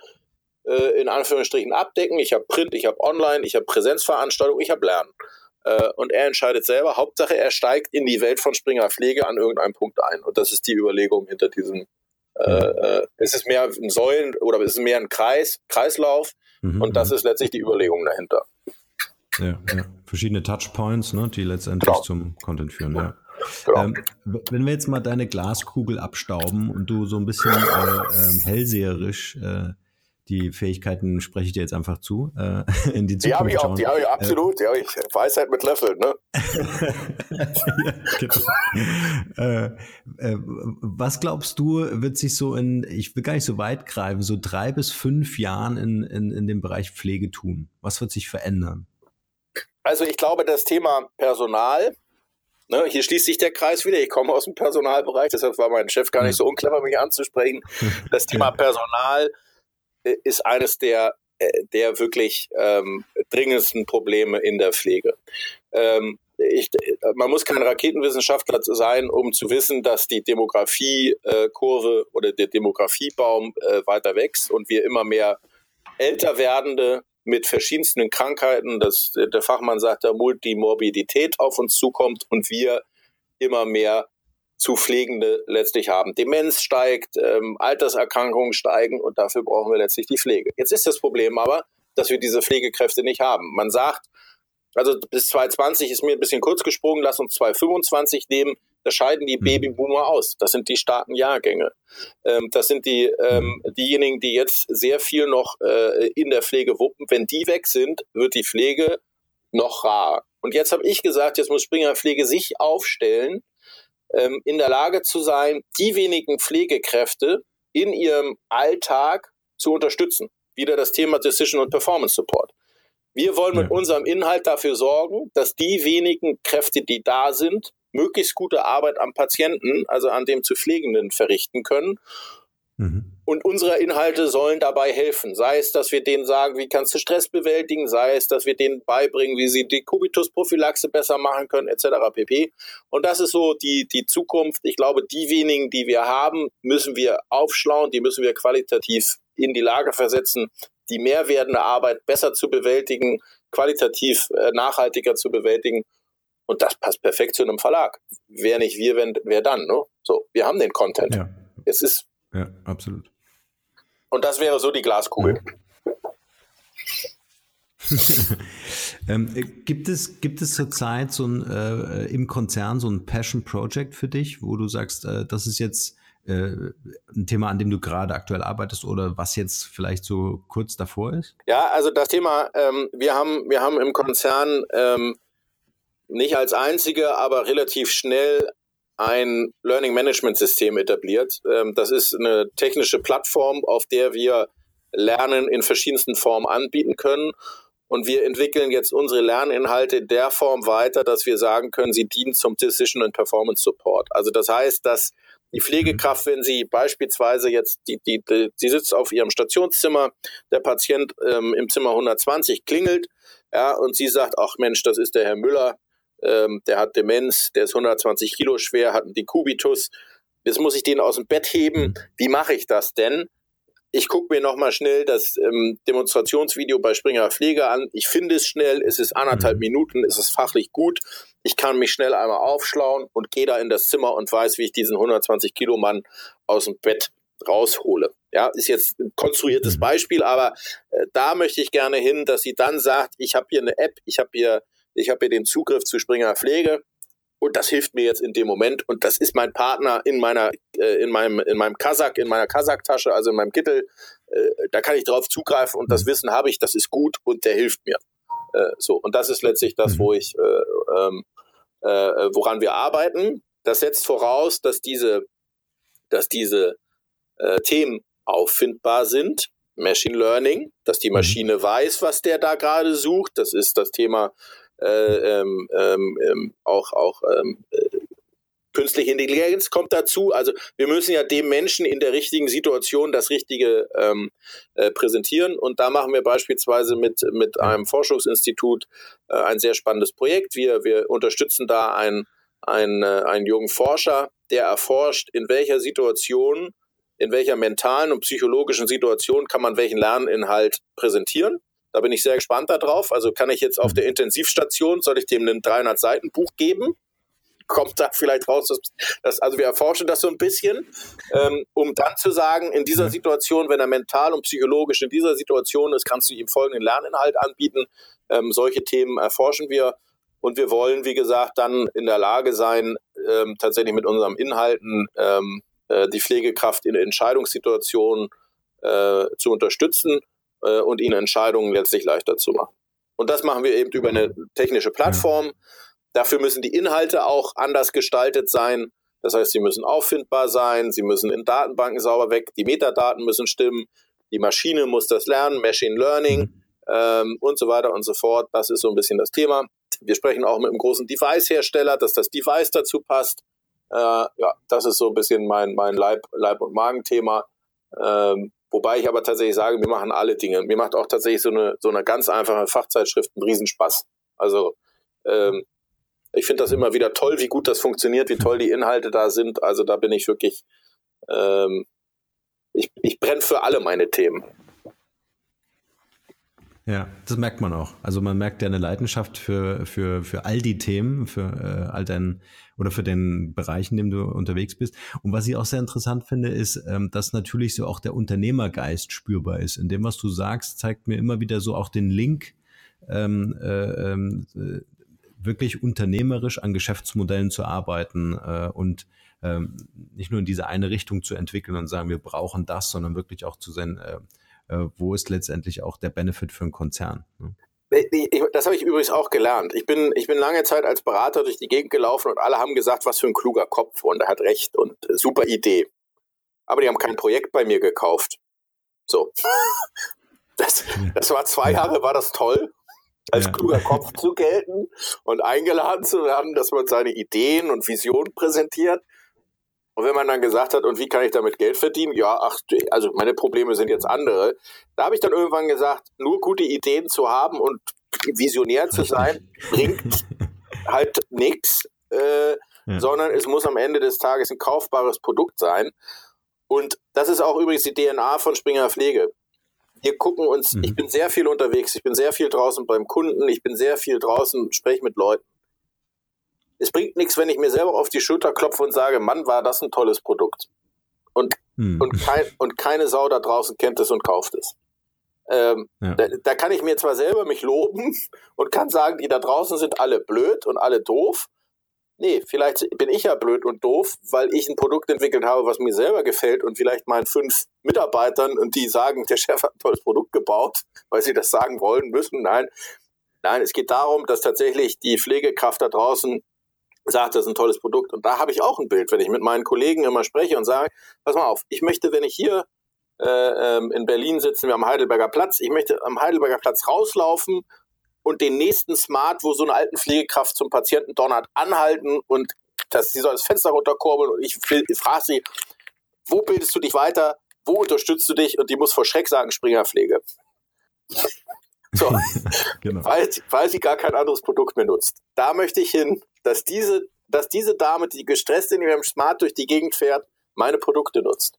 äh, in Anführungsstrichen abdecken. Ich habe Print, ich habe Online, ich habe Präsenzveranstaltung, ich habe Lernen. Äh, und er entscheidet selber. Hauptsache, er steigt in die Welt von Springer Pflege an irgendeinem Punkt ein. Und das ist die Überlegung hinter diesem. Äh, äh, es ist mehr ein Säulen oder es ist mehr ein Kreis, Kreislauf. Mhm, und das mhm. ist letztlich die Überlegung dahinter. Ja, ja. verschiedene Touchpoints, ne, die letztendlich genau. zum Content führen. Ja. Genau. Ähm, wenn wir jetzt mal deine Glaskugel abstauben und du so ein bisschen äh, äh, hellseherisch äh, die Fähigkeiten spreche ich dir jetzt einfach zu. Äh, in die Zukunft die habe ich auch, die habe ich absolut, die habe ich. Weisheit mit Löffeln, ne? ja, genau. äh, äh, was glaubst du, wird sich so in, ich will gar nicht so weit greifen, so drei bis fünf Jahren in, in, in dem Bereich Pflege tun? Was wird sich verändern? Also ich glaube, das Thema Personal, Ne, hier schließt sich der Kreis wieder. Ich komme aus dem Personalbereich, deshalb war mein Chef gar nicht so unclever, mich anzusprechen. Das Thema Personal ist eines der, äh, der wirklich ähm, dringendsten Probleme in der Pflege. Ähm, ich, man muss kein Raketenwissenschaftler sein, um zu wissen, dass die Demografiekurve oder der Demografiebaum äh, weiter wächst und wir immer mehr älter werdende mit verschiedensten Krankheiten, das, der Fachmann sagt, da Multimorbidität auf uns zukommt und wir immer mehr zu Pflegende letztlich haben. Demenz steigt, ähm, Alterserkrankungen steigen und dafür brauchen wir letztlich die Pflege. Jetzt ist das Problem aber, dass wir diese Pflegekräfte nicht haben. Man sagt, also bis 2020 ist mir ein bisschen kurz gesprungen, lass uns 2025 nehmen, da scheiden die mhm. Babyboomer aus. Das sind die starken Jahrgänge. Ähm, das sind die, ähm, diejenigen, die jetzt sehr viel noch äh, in der Pflege wuppen. Wenn die weg sind, wird die Pflege noch rar. Und jetzt habe ich gesagt, jetzt muss Springer Pflege sich aufstellen, ähm, in der Lage zu sein, die wenigen Pflegekräfte in ihrem Alltag zu unterstützen. Wieder das Thema Decision und Performance Support. Wir wollen mit unserem Inhalt dafür sorgen, dass die wenigen Kräfte, die da sind, möglichst gute Arbeit am Patienten, also an dem zu Pflegenden, verrichten können. Mhm. Und unsere Inhalte sollen dabei helfen. Sei es, dass wir denen sagen, wie kannst du Stress bewältigen, sei es, dass wir denen beibringen, wie sie die Kubitus-Prophylaxe besser machen können, etc. pp. Und das ist so die, die Zukunft. Ich glaube, die wenigen, die wir haben, müssen wir aufschlauen, die müssen wir qualitativ in die Lage versetzen, die mehr werdende Arbeit besser zu bewältigen, qualitativ äh, nachhaltiger zu bewältigen. Und das passt perfekt zu einem Verlag. Wer nicht wir, wenn, wer dann, ne? So, wir haben den Content. Ja. Es ist. Ja, absolut. Und das wäre so die Glaskugel. ähm, gibt es, gibt es zurzeit so ein, äh, im Konzern so ein Passion Project für dich, wo du sagst, äh, das ist jetzt äh, ein Thema, an dem du gerade aktuell arbeitest oder was jetzt vielleicht so kurz davor ist? Ja, also das Thema, ähm, wir, haben, wir haben im Konzern ähm, nicht als einzige, aber relativ schnell ein Learning Management System etabliert. Ähm, das ist eine technische Plattform, auf der wir Lernen in verschiedensten Formen anbieten können. Und wir entwickeln jetzt unsere Lerninhalte in der Form weiter, dass wir sagen können, sie dienen zum Decision and Performance Support. Also das heißt, dass Die Pflegekraft, wenn sie beispielsweise jetzt, die, die, die, sie sitzt auf ihrem Stationszimmer, der Patient ähm, im Zimmer 120 klingelt, ja, und sie sagt, ach Mensch, das ist der Herr Müller, ähm, der hat Demenz, der ist 120 Kilo schwer, hat einen Dekubitus, jetzt muss ich den aus dem Bett heben, wie mache ich das denn? Ich gucke mir nochmal schnell das ähm, Demonstrationsvideo bei Springer Pflege an. Ich finde es schnell, es ist anderthalb mhm. Minuten, es ist fachlich gut. Ich kann mich schnell einmal aufschlauen und gehe da in das Zimmer und weiß, wie ich diesen 120 Kilo Mann aus dem Bett raushole. Ja, ist jetzt ein konstruiertes mhm. Beispiel, aber äh, da möchte ich gerne hin, dass sie dann sagt, ich habe hier eine App, ich habe hier, ich habe hier den Zugriff zu Springer Pflege und das hilft mir jetzt in dem Moment und das ist mein Partner in meiner äh, in meinem in meinem Kasach in meiner Kasachtasche also in meinem Kittel. Äh, da kann ich drauf zugreifen und das Wissen habe ich das ist gut und der hilft mir. Äh, so und das ist letztlich das wo mhm. ich äh, ähm, äh, woran wir arbeiten. Das setzt voraus dass diese dass diese äh, Themen auffindbar sind. Machine Learning dass die mhm. Maschine weiß was der da gerade sucht. Das ist das Thema ähm, ähm, ähm, auch, auch ähm, äh, künstliche Intelligenz kommt dazu. Also wir müssen ja dem Menschen in der richtigen Situation das Richtige ähm, äh, präsentieren. Und da machen wir beispielsweise mit, mit einem Forschungsinstitut äh, ein sehr spannendes Projekt. Wir, wir unterstützen da einen, einen, äh, einen jungen Forscher, der erforscht, in welcher Situation, in welcher mentalen und psychologischen Situation kann man welchen Lerninhalt präsentieren. Da bin ich sehr gespannt darauf. Also kann ich jetzt auf mhm. der Intensivstation, soll ich dem ein 300 Seiten Buch geben? Kommt da vielleicht raus, dass, dass also wir erforschen das so ein bisschen, ähm, um dann zu sagen, in dieser Situation, wenn er mental und psychologisch in dieser Situation ist, kannst du ihm folgenden Lerninhalt anbieten. Ähm, solche Themen erforschen wir und wir wollen, wie gesagt, dann in der Lage sein, ähm, tatsächlich mit unseren Inhalten ähm, äh, die Pflegekraft in Entscheidungssituationen äh, zu unterstützen äh, und ihnen Entscheidungen letztlich leichter zu machen. Und das machen wir eben über eine technische Plattform. Dafür müssen die Inhalte auch anders gestaltet sein. Das heißt, sie müssen auffindbar sein, sie müssen in Datenbanken sauber weg, die Metadaten müssen stimmen, die Maschine muss das lernen, Machine Learning ähm, und so weiter und so fort. Das ist so ein bisschen das Thema. Wir sprechen auch mit einem großen Device-Hersteller, dass das Device dazu passt. Äh, ja, das ist so ein bisschen mein, mein Leib-, Leib und Magenthema. Ähm, Wobei ich aber tatsächlich sage, wir machen alle Dinge. Mir macht auch tatsächlich so eine, so eine ganz einfache Fachzeitschrift einen Riesenspaß. Also ähm, ich finde das immer wieder toll, wie gut das funktioniert, wie toll die Inhalte da sind. Also da bin ich wirklich, ähm, ich, ich brenne für alle meine Themen. Ja, das merkt man auch. Also man merkt ja eine Leidenschaft für, für, für all die Themen, für äh, all dein oder für den Bereich, in dem du unterwegs bist. Und was ich auch sehr interessant finde, ist, ähm, dass natürlich so auch der Unternehmergeist spürbar ist. In dem, was du sagst, zeigt mir immer wieder so auch den Link ähm, äh, ähm, äh, wirklich unternehmerisch an Geschäftsmodellen zu arbeiten äh, und ähm, nicht nur in diese eine Richtung zu entwickeln und sagen, wir brauchen das, sondern wirklich auch zu sein, äh, wo ist letztendlich auch der Benefit für einen Konzern. Ne? Das habe ich übrigens auch gelernt. Ich bin, ich bin lange Zeit als Berater durch die Gegend gelaufen und alle haben gesagt, was für ein kluger Kopf und er hat recht und äh, super Idee. Aber die haben kein Projekt bei mir gekauft. So. Das, das war zwei Jahre, war das toll, als ja. kluger Kopf zu gelten und eingeladen zu werden, dass man seine Ideen und Visionen präsentiert. Und wenn man dann gesagt hat, und wie kann ich damit Geld verdienen? Ja, ach, also meine Probleme sind jetzt andere. Da habe ich dann irgendwann gesagt, nur gute Ideen zu haben und visionär zu sein, bringt halt nichts, äh, ja. sondern es muss am Ende des Tages ein kaufbares Produkt sein. Und das ist auch übrigens die DNA von Springer Pflege. Wir gucken uns, mhm. ich bin sehr viel unterwegs, ich bin sehr viel draußen beim Kunden, ich bin sehr viel draußen, spreche mit Leuten es bringt nichts, wenn ich mir selber auf die Schulter klopfe und sage, Mann, war das ein tolles Produkt. Und, hm. und, kein, und keine Sau da draußen kennt es und kauft es. Ähm, ja. da, da, kann ich mir zwar selber mich loben und kann sagen, die da draußen sind alle blöd und alle doof. Nee, vielleicht bin ich ja blöd und doof, weil ich ein Produkt entwickelt habe, was mir selber gefällt und vielleicht meinen fünf Mitarbeitern und die sagen, der Chef hat ein tolles Produkt gebaut, weil sie das sagen wollen müssen. Nein, nein, es geht darum, dass tatsächlich die Pflegekraft da draußen sagt, das ist ein tolles Produkt. Und da habe ich auch ein Bild, wenn ich mit meinen Kollegen immer spreche und sage, pass mal auf, ich möchte, wenn ich hier äh, ähm, in Berlin sitzen wir am Heidelberger Platz, ich möchte am Heidelberger Platz rauslaufen und den nächsten Smart, wo so eine alten Pflegekraft zum Patienten donnert, anhalten und das, sie soll das Fenster runterkurbeln und ich, ich frage sie, wo bildest du dich weiter? Wo unterstützt du dich? Und die muss vor Schreck sagen, Springerpflege. So, genau. weil, weil sie gar kein anderes Produkt mehr nutzt. Da möchte ich hin, dass diese, dass diese Dame, die gestresst in ihrem Smart durch die Gegend fährt, meine Produkte nutzt.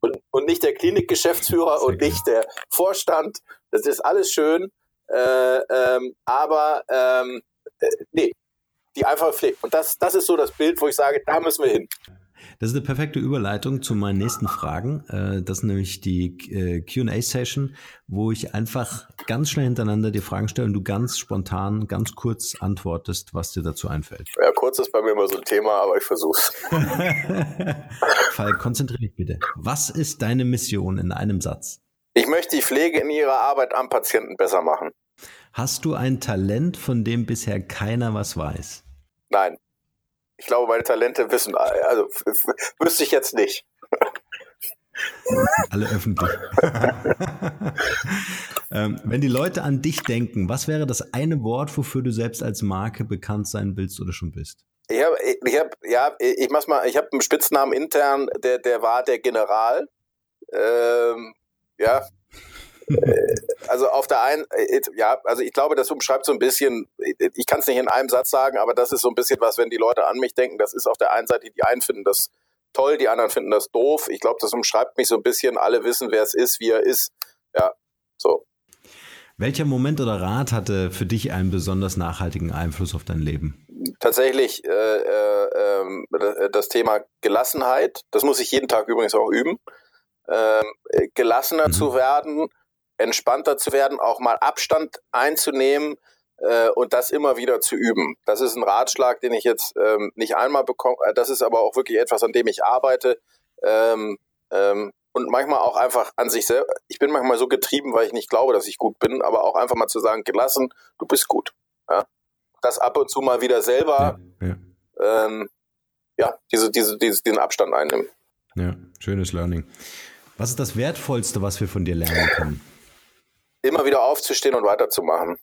Und, und nicht der Klinikgeschäftsführer und nicht der Vorstand. Das ist alles schön. Äh, ähm, aber ähm, äh, nee, die einfache Pflege. Und das, das ist so das Bild, wo ich sage, da müssen wir hin. Das ist eine perfekte Überleitung zu meinen nächsten Fragen. Äh, das ist nämlich die äh, QA-Session, wo ich einfach ganz schnell hintereinander die Fragen stelle und du ganz spontan, ganz kurz antwortest, was dir dazu einfällt. Ja, kurz ist bei mir immer so ein Thema, aber ich versuch's. Fall, konzentriere dich bitte. Was ist deine Mission in einem Satz? Ich möchte die Pflege in ihrer Arbeit am Patienten besser machen. Hast du ein Talent, von dem bisher keiner was weiß? Nein. Ich glaube, meine Talente wissen, also wüsste ich jetzt nicht. Alle öffentlich. ähm, wenn die Leute an dich denken, was wäre das eine Wort, wofür du selbst als Marke bekannt sein willst oder schon bist? Ich habe, ich hab, ja, ich mach's mal, ich habe einen Spitznamen intern, der, der war der General. Ähm, ja, also auf der einen, äh, ja, also ich glaube, das umschreibt so ein bisschen, ich kann es nicht in einem Satz sagen, aber das ist so ein bisschen was, wenn die Leute an mich denken, das ist auf der einen Seite, die einen finden das toll, die anderen finden das doof. Ich glaube, das umschreibt mich so ein bisschen, alle wissen, wer es ist, wie er ist. Ja, so. Welcher Moment oder Rat hatte für dich einen besonders nachhaltigen Einfluss auf dein Leben? Tatsächlich äh, äh, äh, das Thema Gelassenheit. Das muss ich jeden Tag übrigens auch üben. Ähm, gelassener mhm. zu werden, entspannter zu werden, auch mal Abstand einzunehmen äh, und das immer wieder zu üben. Das ist ein Ratschlag, den ich jetzt ähm, nicht einmal bekomme. Äh, das ist aber auch wirklich etwas, an dem ich arbeite. Ähm, ähm, und manchmal auch einfach an sich selber. Ich bin manchmal so getrieben, weil ich nicht glaube, dass ich gut bin, aber auch einfach mal zu sagen, gelassen, du bist gut. Ja? Das ab und zu mal wieder selber, ja, ja. Ähm, ja diese, diese, diese, diesen Abstand einnehmen. Ja, schönes Learning. Was ist das Wertvollste, was wir von dir lernen können? Immer wieder aufzustehen und weiterzumachen.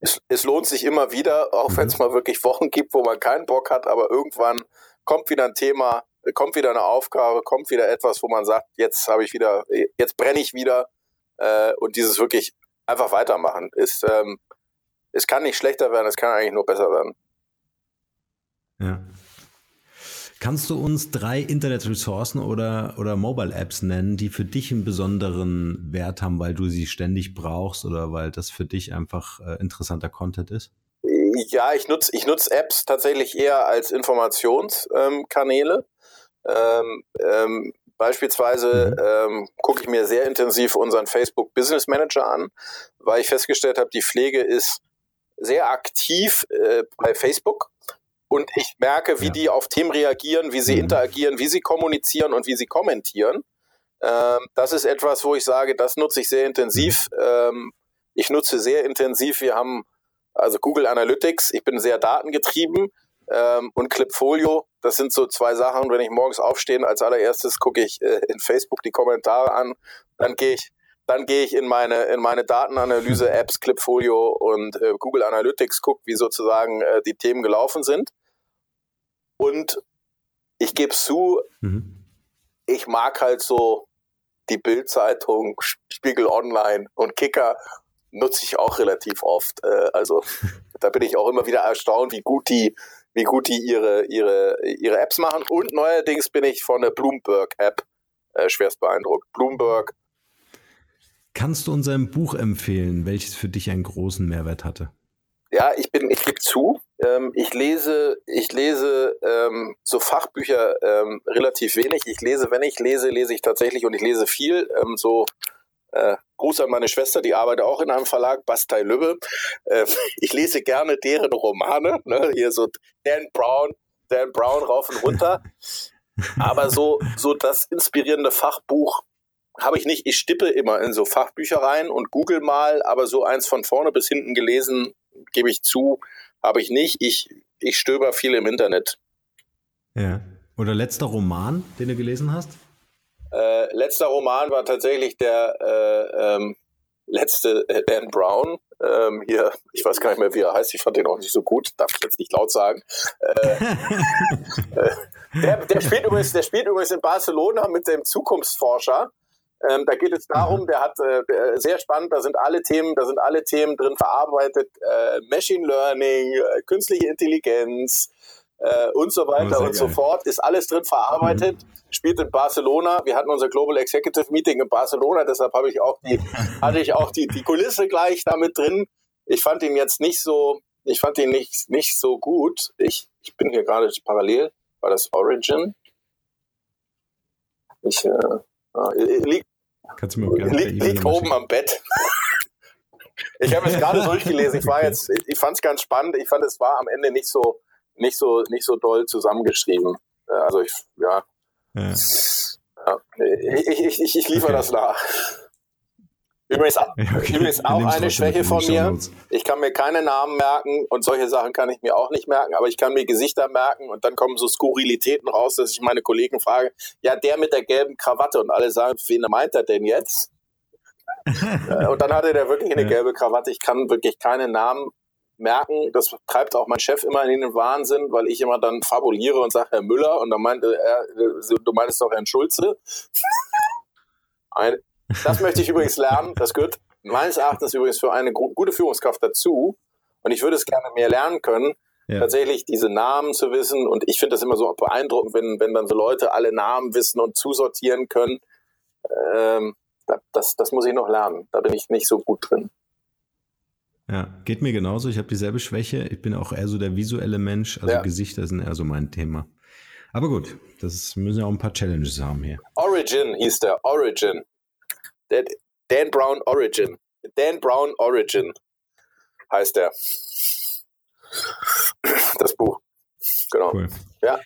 Es, es lohnt sich immer wieder, auch mhm. wenn es mal wirklich Wochen gibt, wo man keinen Bock hat, aber irgendwann kommt wieder ein Thema, kommt wieder eine Aufgabe, kommt wieder etwas, wo man sagt, jetzt habe ich wieder, jetzt brenne ich wieder äh, und dieses wirklich einfach weitermachen ist, ähm, es kann nicht schlechter werden, es kann eigentlich nur besser werden. Ja. Kannst du uns drei Internetressourcen oder, oder Mobile-Apps nennen, die für dich einen besonderen Wert haben, weil du sie ständig brauchst oder weil das für dich einfach äh, interessanter Content ist? Ja, ich nutze ich nutz Apps tatsächlich eher als Informationskanäle. Ähm, ähm, beispielsweise mhm. ähm, gucke ich mir sehr intensiv unseren Facebook Business Manager an, weil ich festgestellt habe, die Pflege ist sehr aktiv äh, bei Facebook und ich merke, wie ja. die auf Themen reagieren, wie sie mhm. interagieren, wie sie kommunizieren und wie sie kommentieren. Ähm, das ist etwas, wo ich sage, das nutze ich sehr intensiv. Mhm. Ähm, ich nutze sehr intensiv, wir haben also Google Analytics, ich bin sehr datengetrieben ähm, und Clipfolio, das sind so zwei Sachen, wenn ich morgens aufstehe, als allererstes gucke ich äh, in Facebook die Kommentare an, dann gehe ich dann gehe ich in meine, in meine Datenanalyse-Apps, Clipfolio und äh, Google Analytics, gucke, wie sozusagen äh, die Themen gelaufen sind. Und ich gebe zu, mhm. ich mag halt so die Bildzeitung, Spiegel Online und Kicker nutze ich auch relativ oft. Äh, also da bin ich auch immer wieder erstaunt, wie gut die, wie gut die ihre, ihre, ihre Apps machen. Und neuerdings bin ich von der Bloomberg-App äh, schwerst beeindruckt. Bloomberg Kannst du uns ein Buch empfehlen, welches für dich einen großen Mehrwert hatte? Ja, ich bin, ich gebe zu, ähm, ich lese, ich lese ähm, so Fachbücher ähm, relativ wenig. Ich lese, wenn ich lese, lese ich tatsächlich und ich lese viel. Ähm, so äh, Gruß an meine Schwester, die arbeitet auch in einem Verlag, Bastei Lübbe. Äh, ich lese gerne deren Romane, ne? hier so Dan Brown, Dan Brown rauf und runter. Aber so, so das inspirierende Fachbuch habe ich nicht. Ich stippe immer in so Fachbücher rein und google mal, aber so eins von vorne bis hinten gelesen, gebe ich zu, habe ich nicht. Ich, ich stöber viel im Internet. Ja. Oder letzter Roman, den du gelesen hast? Äh, letzter Roman war tatsächlich der äh, ähm, letzte äh, Dan Brown. ähm, hier, ich weiß gar nicht mehr, wie er heißt, ich fand den auch nicht so gut, darf ich jetzt nicht laut sagen. Äh, äh, der, der, spielt übrigens, der spielt übrigens in Barcelona mit dem Zukunftsforscher. Ähm, da geht es darum, mhm. der hat äh, sehr spannend, da sind alle Themen, da sind alle Themen drin verarbeitet, äh, Machine Learning, äh, künstliche Intelligenz, äh, und so weiter und geil. so fort. Ist alles drin verarbeitet. Mhm. Spielt in Barcelona. Wir hatten unser Global Executive Meeting in Barcelona, deshalb habe ich auch die, hatte ich auch die, die Kulisse gleich damit drin. Ich fand ihn jetzt nicht so, ich fand ihn nicht, nicht so gut. Ich, ich bin hier gerade parallel. War das Origin? Ich, äh, äh liegt, Kannst du mir auch gerne liegt, liegt oben am Bett. ich habe es gerade durchgelesen. Ich war jetzt, ich fand es ganz spannend. Ich fand, es war am Ende nicht so, nicht so, nicht so doll zusammengeschrieben. Also ich, ja. ja. ja. Ich, ich, ich, ich liefere okay. das nach. Übrigens, okay. übrigens auch eine Schwäche von mir. Ich kann mir keine Namen merken und solche Sachen kann ich mir auch nicht merken, aber ich kann mir Gesichter merken und dann kommen so Skurrilitäten raus, dass ich meine Kollegen frage, ja, der mit der gelben Krawatte und alle sagen, wen meint er denn jetzt? und dann hatte der wirklich eine gelbe Krawatte. Ich kann wirklich keine Namen merken, das treibt auch mein Chef immer in den Wahnsinn, weil ich immer dann fabuliere und sage, Herr Müller, und dann meinte er, du meinst doch Herrn Schulze. Ein, das möchte ich übrigens lernen, das gehört meines Erachtens übrigens für eine gute Führungskraft dazu, und ich würde es gerne mehr lernen können, ja. tatsächlich diese Namen zu wissen, und ich finde das immer so beeindruckend, wenn, wenn dann so Leute alle Namen wissen und zusortieren können, ähm, das, das muss ich noch lernen, da bin ich nicht so gut drin. Ja, geht mir genauso. Ich habe dieselbe Schwäche. Ich bin auch eher so der visuelle Mensch. Also ja. Gesichter sind eher so mein Thema. Aber gut, das müssen ja auch ein paar Challenges haben hier. Origin hieß der. Origin. Dan Brown Origin. Dan Brown Origin heißt der. Das Buch. Genau. Cool. Ja.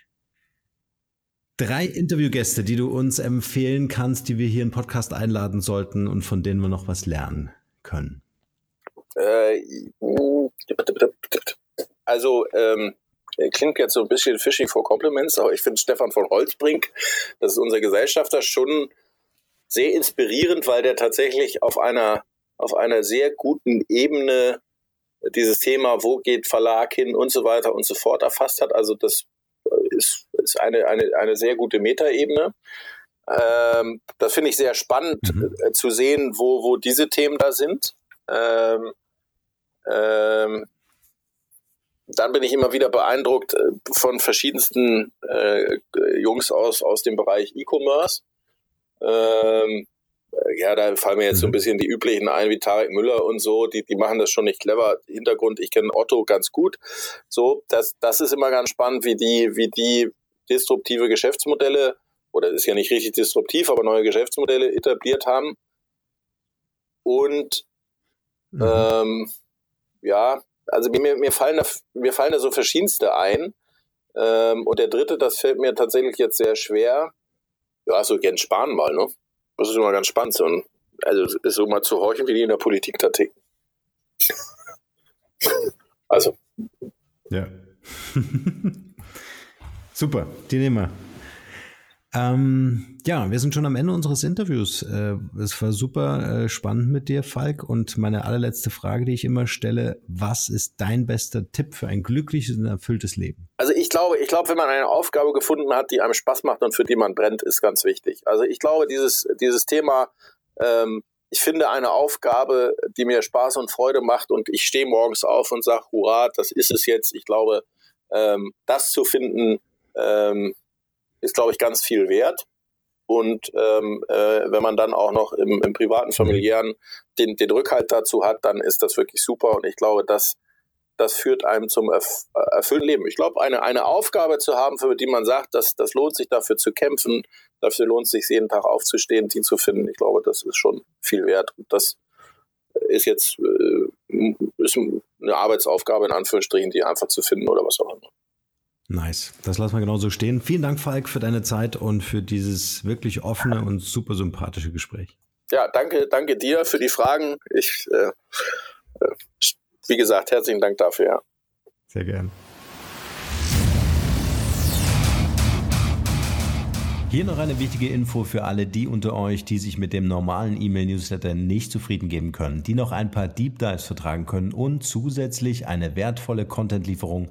Drei Interviewgäste, die du uns empfehlen kannst, die wir hier im Podcast einladen sollten und von denen wir noch was lernen können. Äh, also, ähm, klingt jetzt so ein bisschen fishing for compliments, aber ich finde Stefan von Holzbrink, das ist unser Gesellschafter, schon sehr inspirierend, weil der tatsächlich auf einer, auf einer sehr guten Ebene dieses Thema, wo geht Verlag hin und so weiter und so fort erfasst hat. Also das ist, ist eine, eine, eine sehr gute Metaebene. Ähm, das finde ich sehr spannend mhm. äh, zu sehen, wo, wo diese Themen da sind. Ähm, ähm, dann bin ich immer wieder beeindruckt äh, von verschiedensten äh, Jungs aus, aus dem Bereich E-Commerce. Ähm, äh, ja, da fallen mir jetzt so ein mhm. bisschen die üblichen ein, wie Tarek Müller und so, die, die machen das schon nicht clever. Hintergrund, ich kenne Otto ganz gut. So, das, das ist immer ganz spannend, wie die, wie die disruptive Geschäftsmodelle, oder ist ja nicht richtig disruptiv, aber neue Geschäftsmodelle etabliert haben. Und Mhm. Ähm, ja, also mir, mir, fallen da, mir fallen da so verschiedenste ein. Ähm, und der dritte, das fällt mir tatsächlich jetzt sehr schwer. Ja, so Jens Spahn mal, ne? Das ist immer ganz spannend. So also ist so mal zu horchen, wie die in der Politik da ticken. Also. Ja. Super, die nehmen wir. Ähm, ja, wir sind schon am Ende unseres Interviews. Äh, es war super äh, spannend mit dir, Falk. Und meine allerletzte Frage, die ich immer stelle, was ist dein bester Tipp für ein glückliches und erfülltes Leben? Also ich glaube, ich glaube, wenn man eine Aufgabe gefunden hat, die einem Spaß macht und für die man brennt, ist ganz wichtig. Also ich glaube, dieses, dieses Thema, ähm, ich finde eine Aufgabe, die mir Spaß und Freude macht und ich stehe morgens auf und sage, hurra, das ist es jetzt. Ich glaube, ähm, das zu finden, ähm, ist, glaube ich, ganz viel wert. Und ähm, äh, wenn man dann auch noch im, im privaten, familiären den, den Rückhalt dazu hat, dann ist das wirklich super. Und ich glaube, das, das führt einem zum erf erfüllten Leben. Ich glaube, eine, eine Aufgabe zu haben, für die man sagt, dass das lohnt sich dafür zu kämpfen, dafür lohnt es sich jeden Tag aufzustehen, die zu finden. Ich glaube, das ist schon viel wert. Und das ist jetzt äh, ist eine Arbeitsaufgabe in Anführungsstrichen, die einfach zu finden oder was auch immer. Nice. Das lassen wir genauso stehen. Vielen Dank, Falk, für deine Zeit und für dieses wirklich offene und super sympathische Gespräch. Ja, danke, danke dir für die Fragen. Ich, äh, äh wie gesagt, herzlichen Dank dafür. Ja. Sehr gern. Hier noch eine wichtige Info für alle die unter euch, die sich mit dem normalen E-Mail-Newsletter nicht zufrieden geben können, die noch ein paar Deep Dives vertragen können und zusätzlich eine wertvolle Content-Lieferung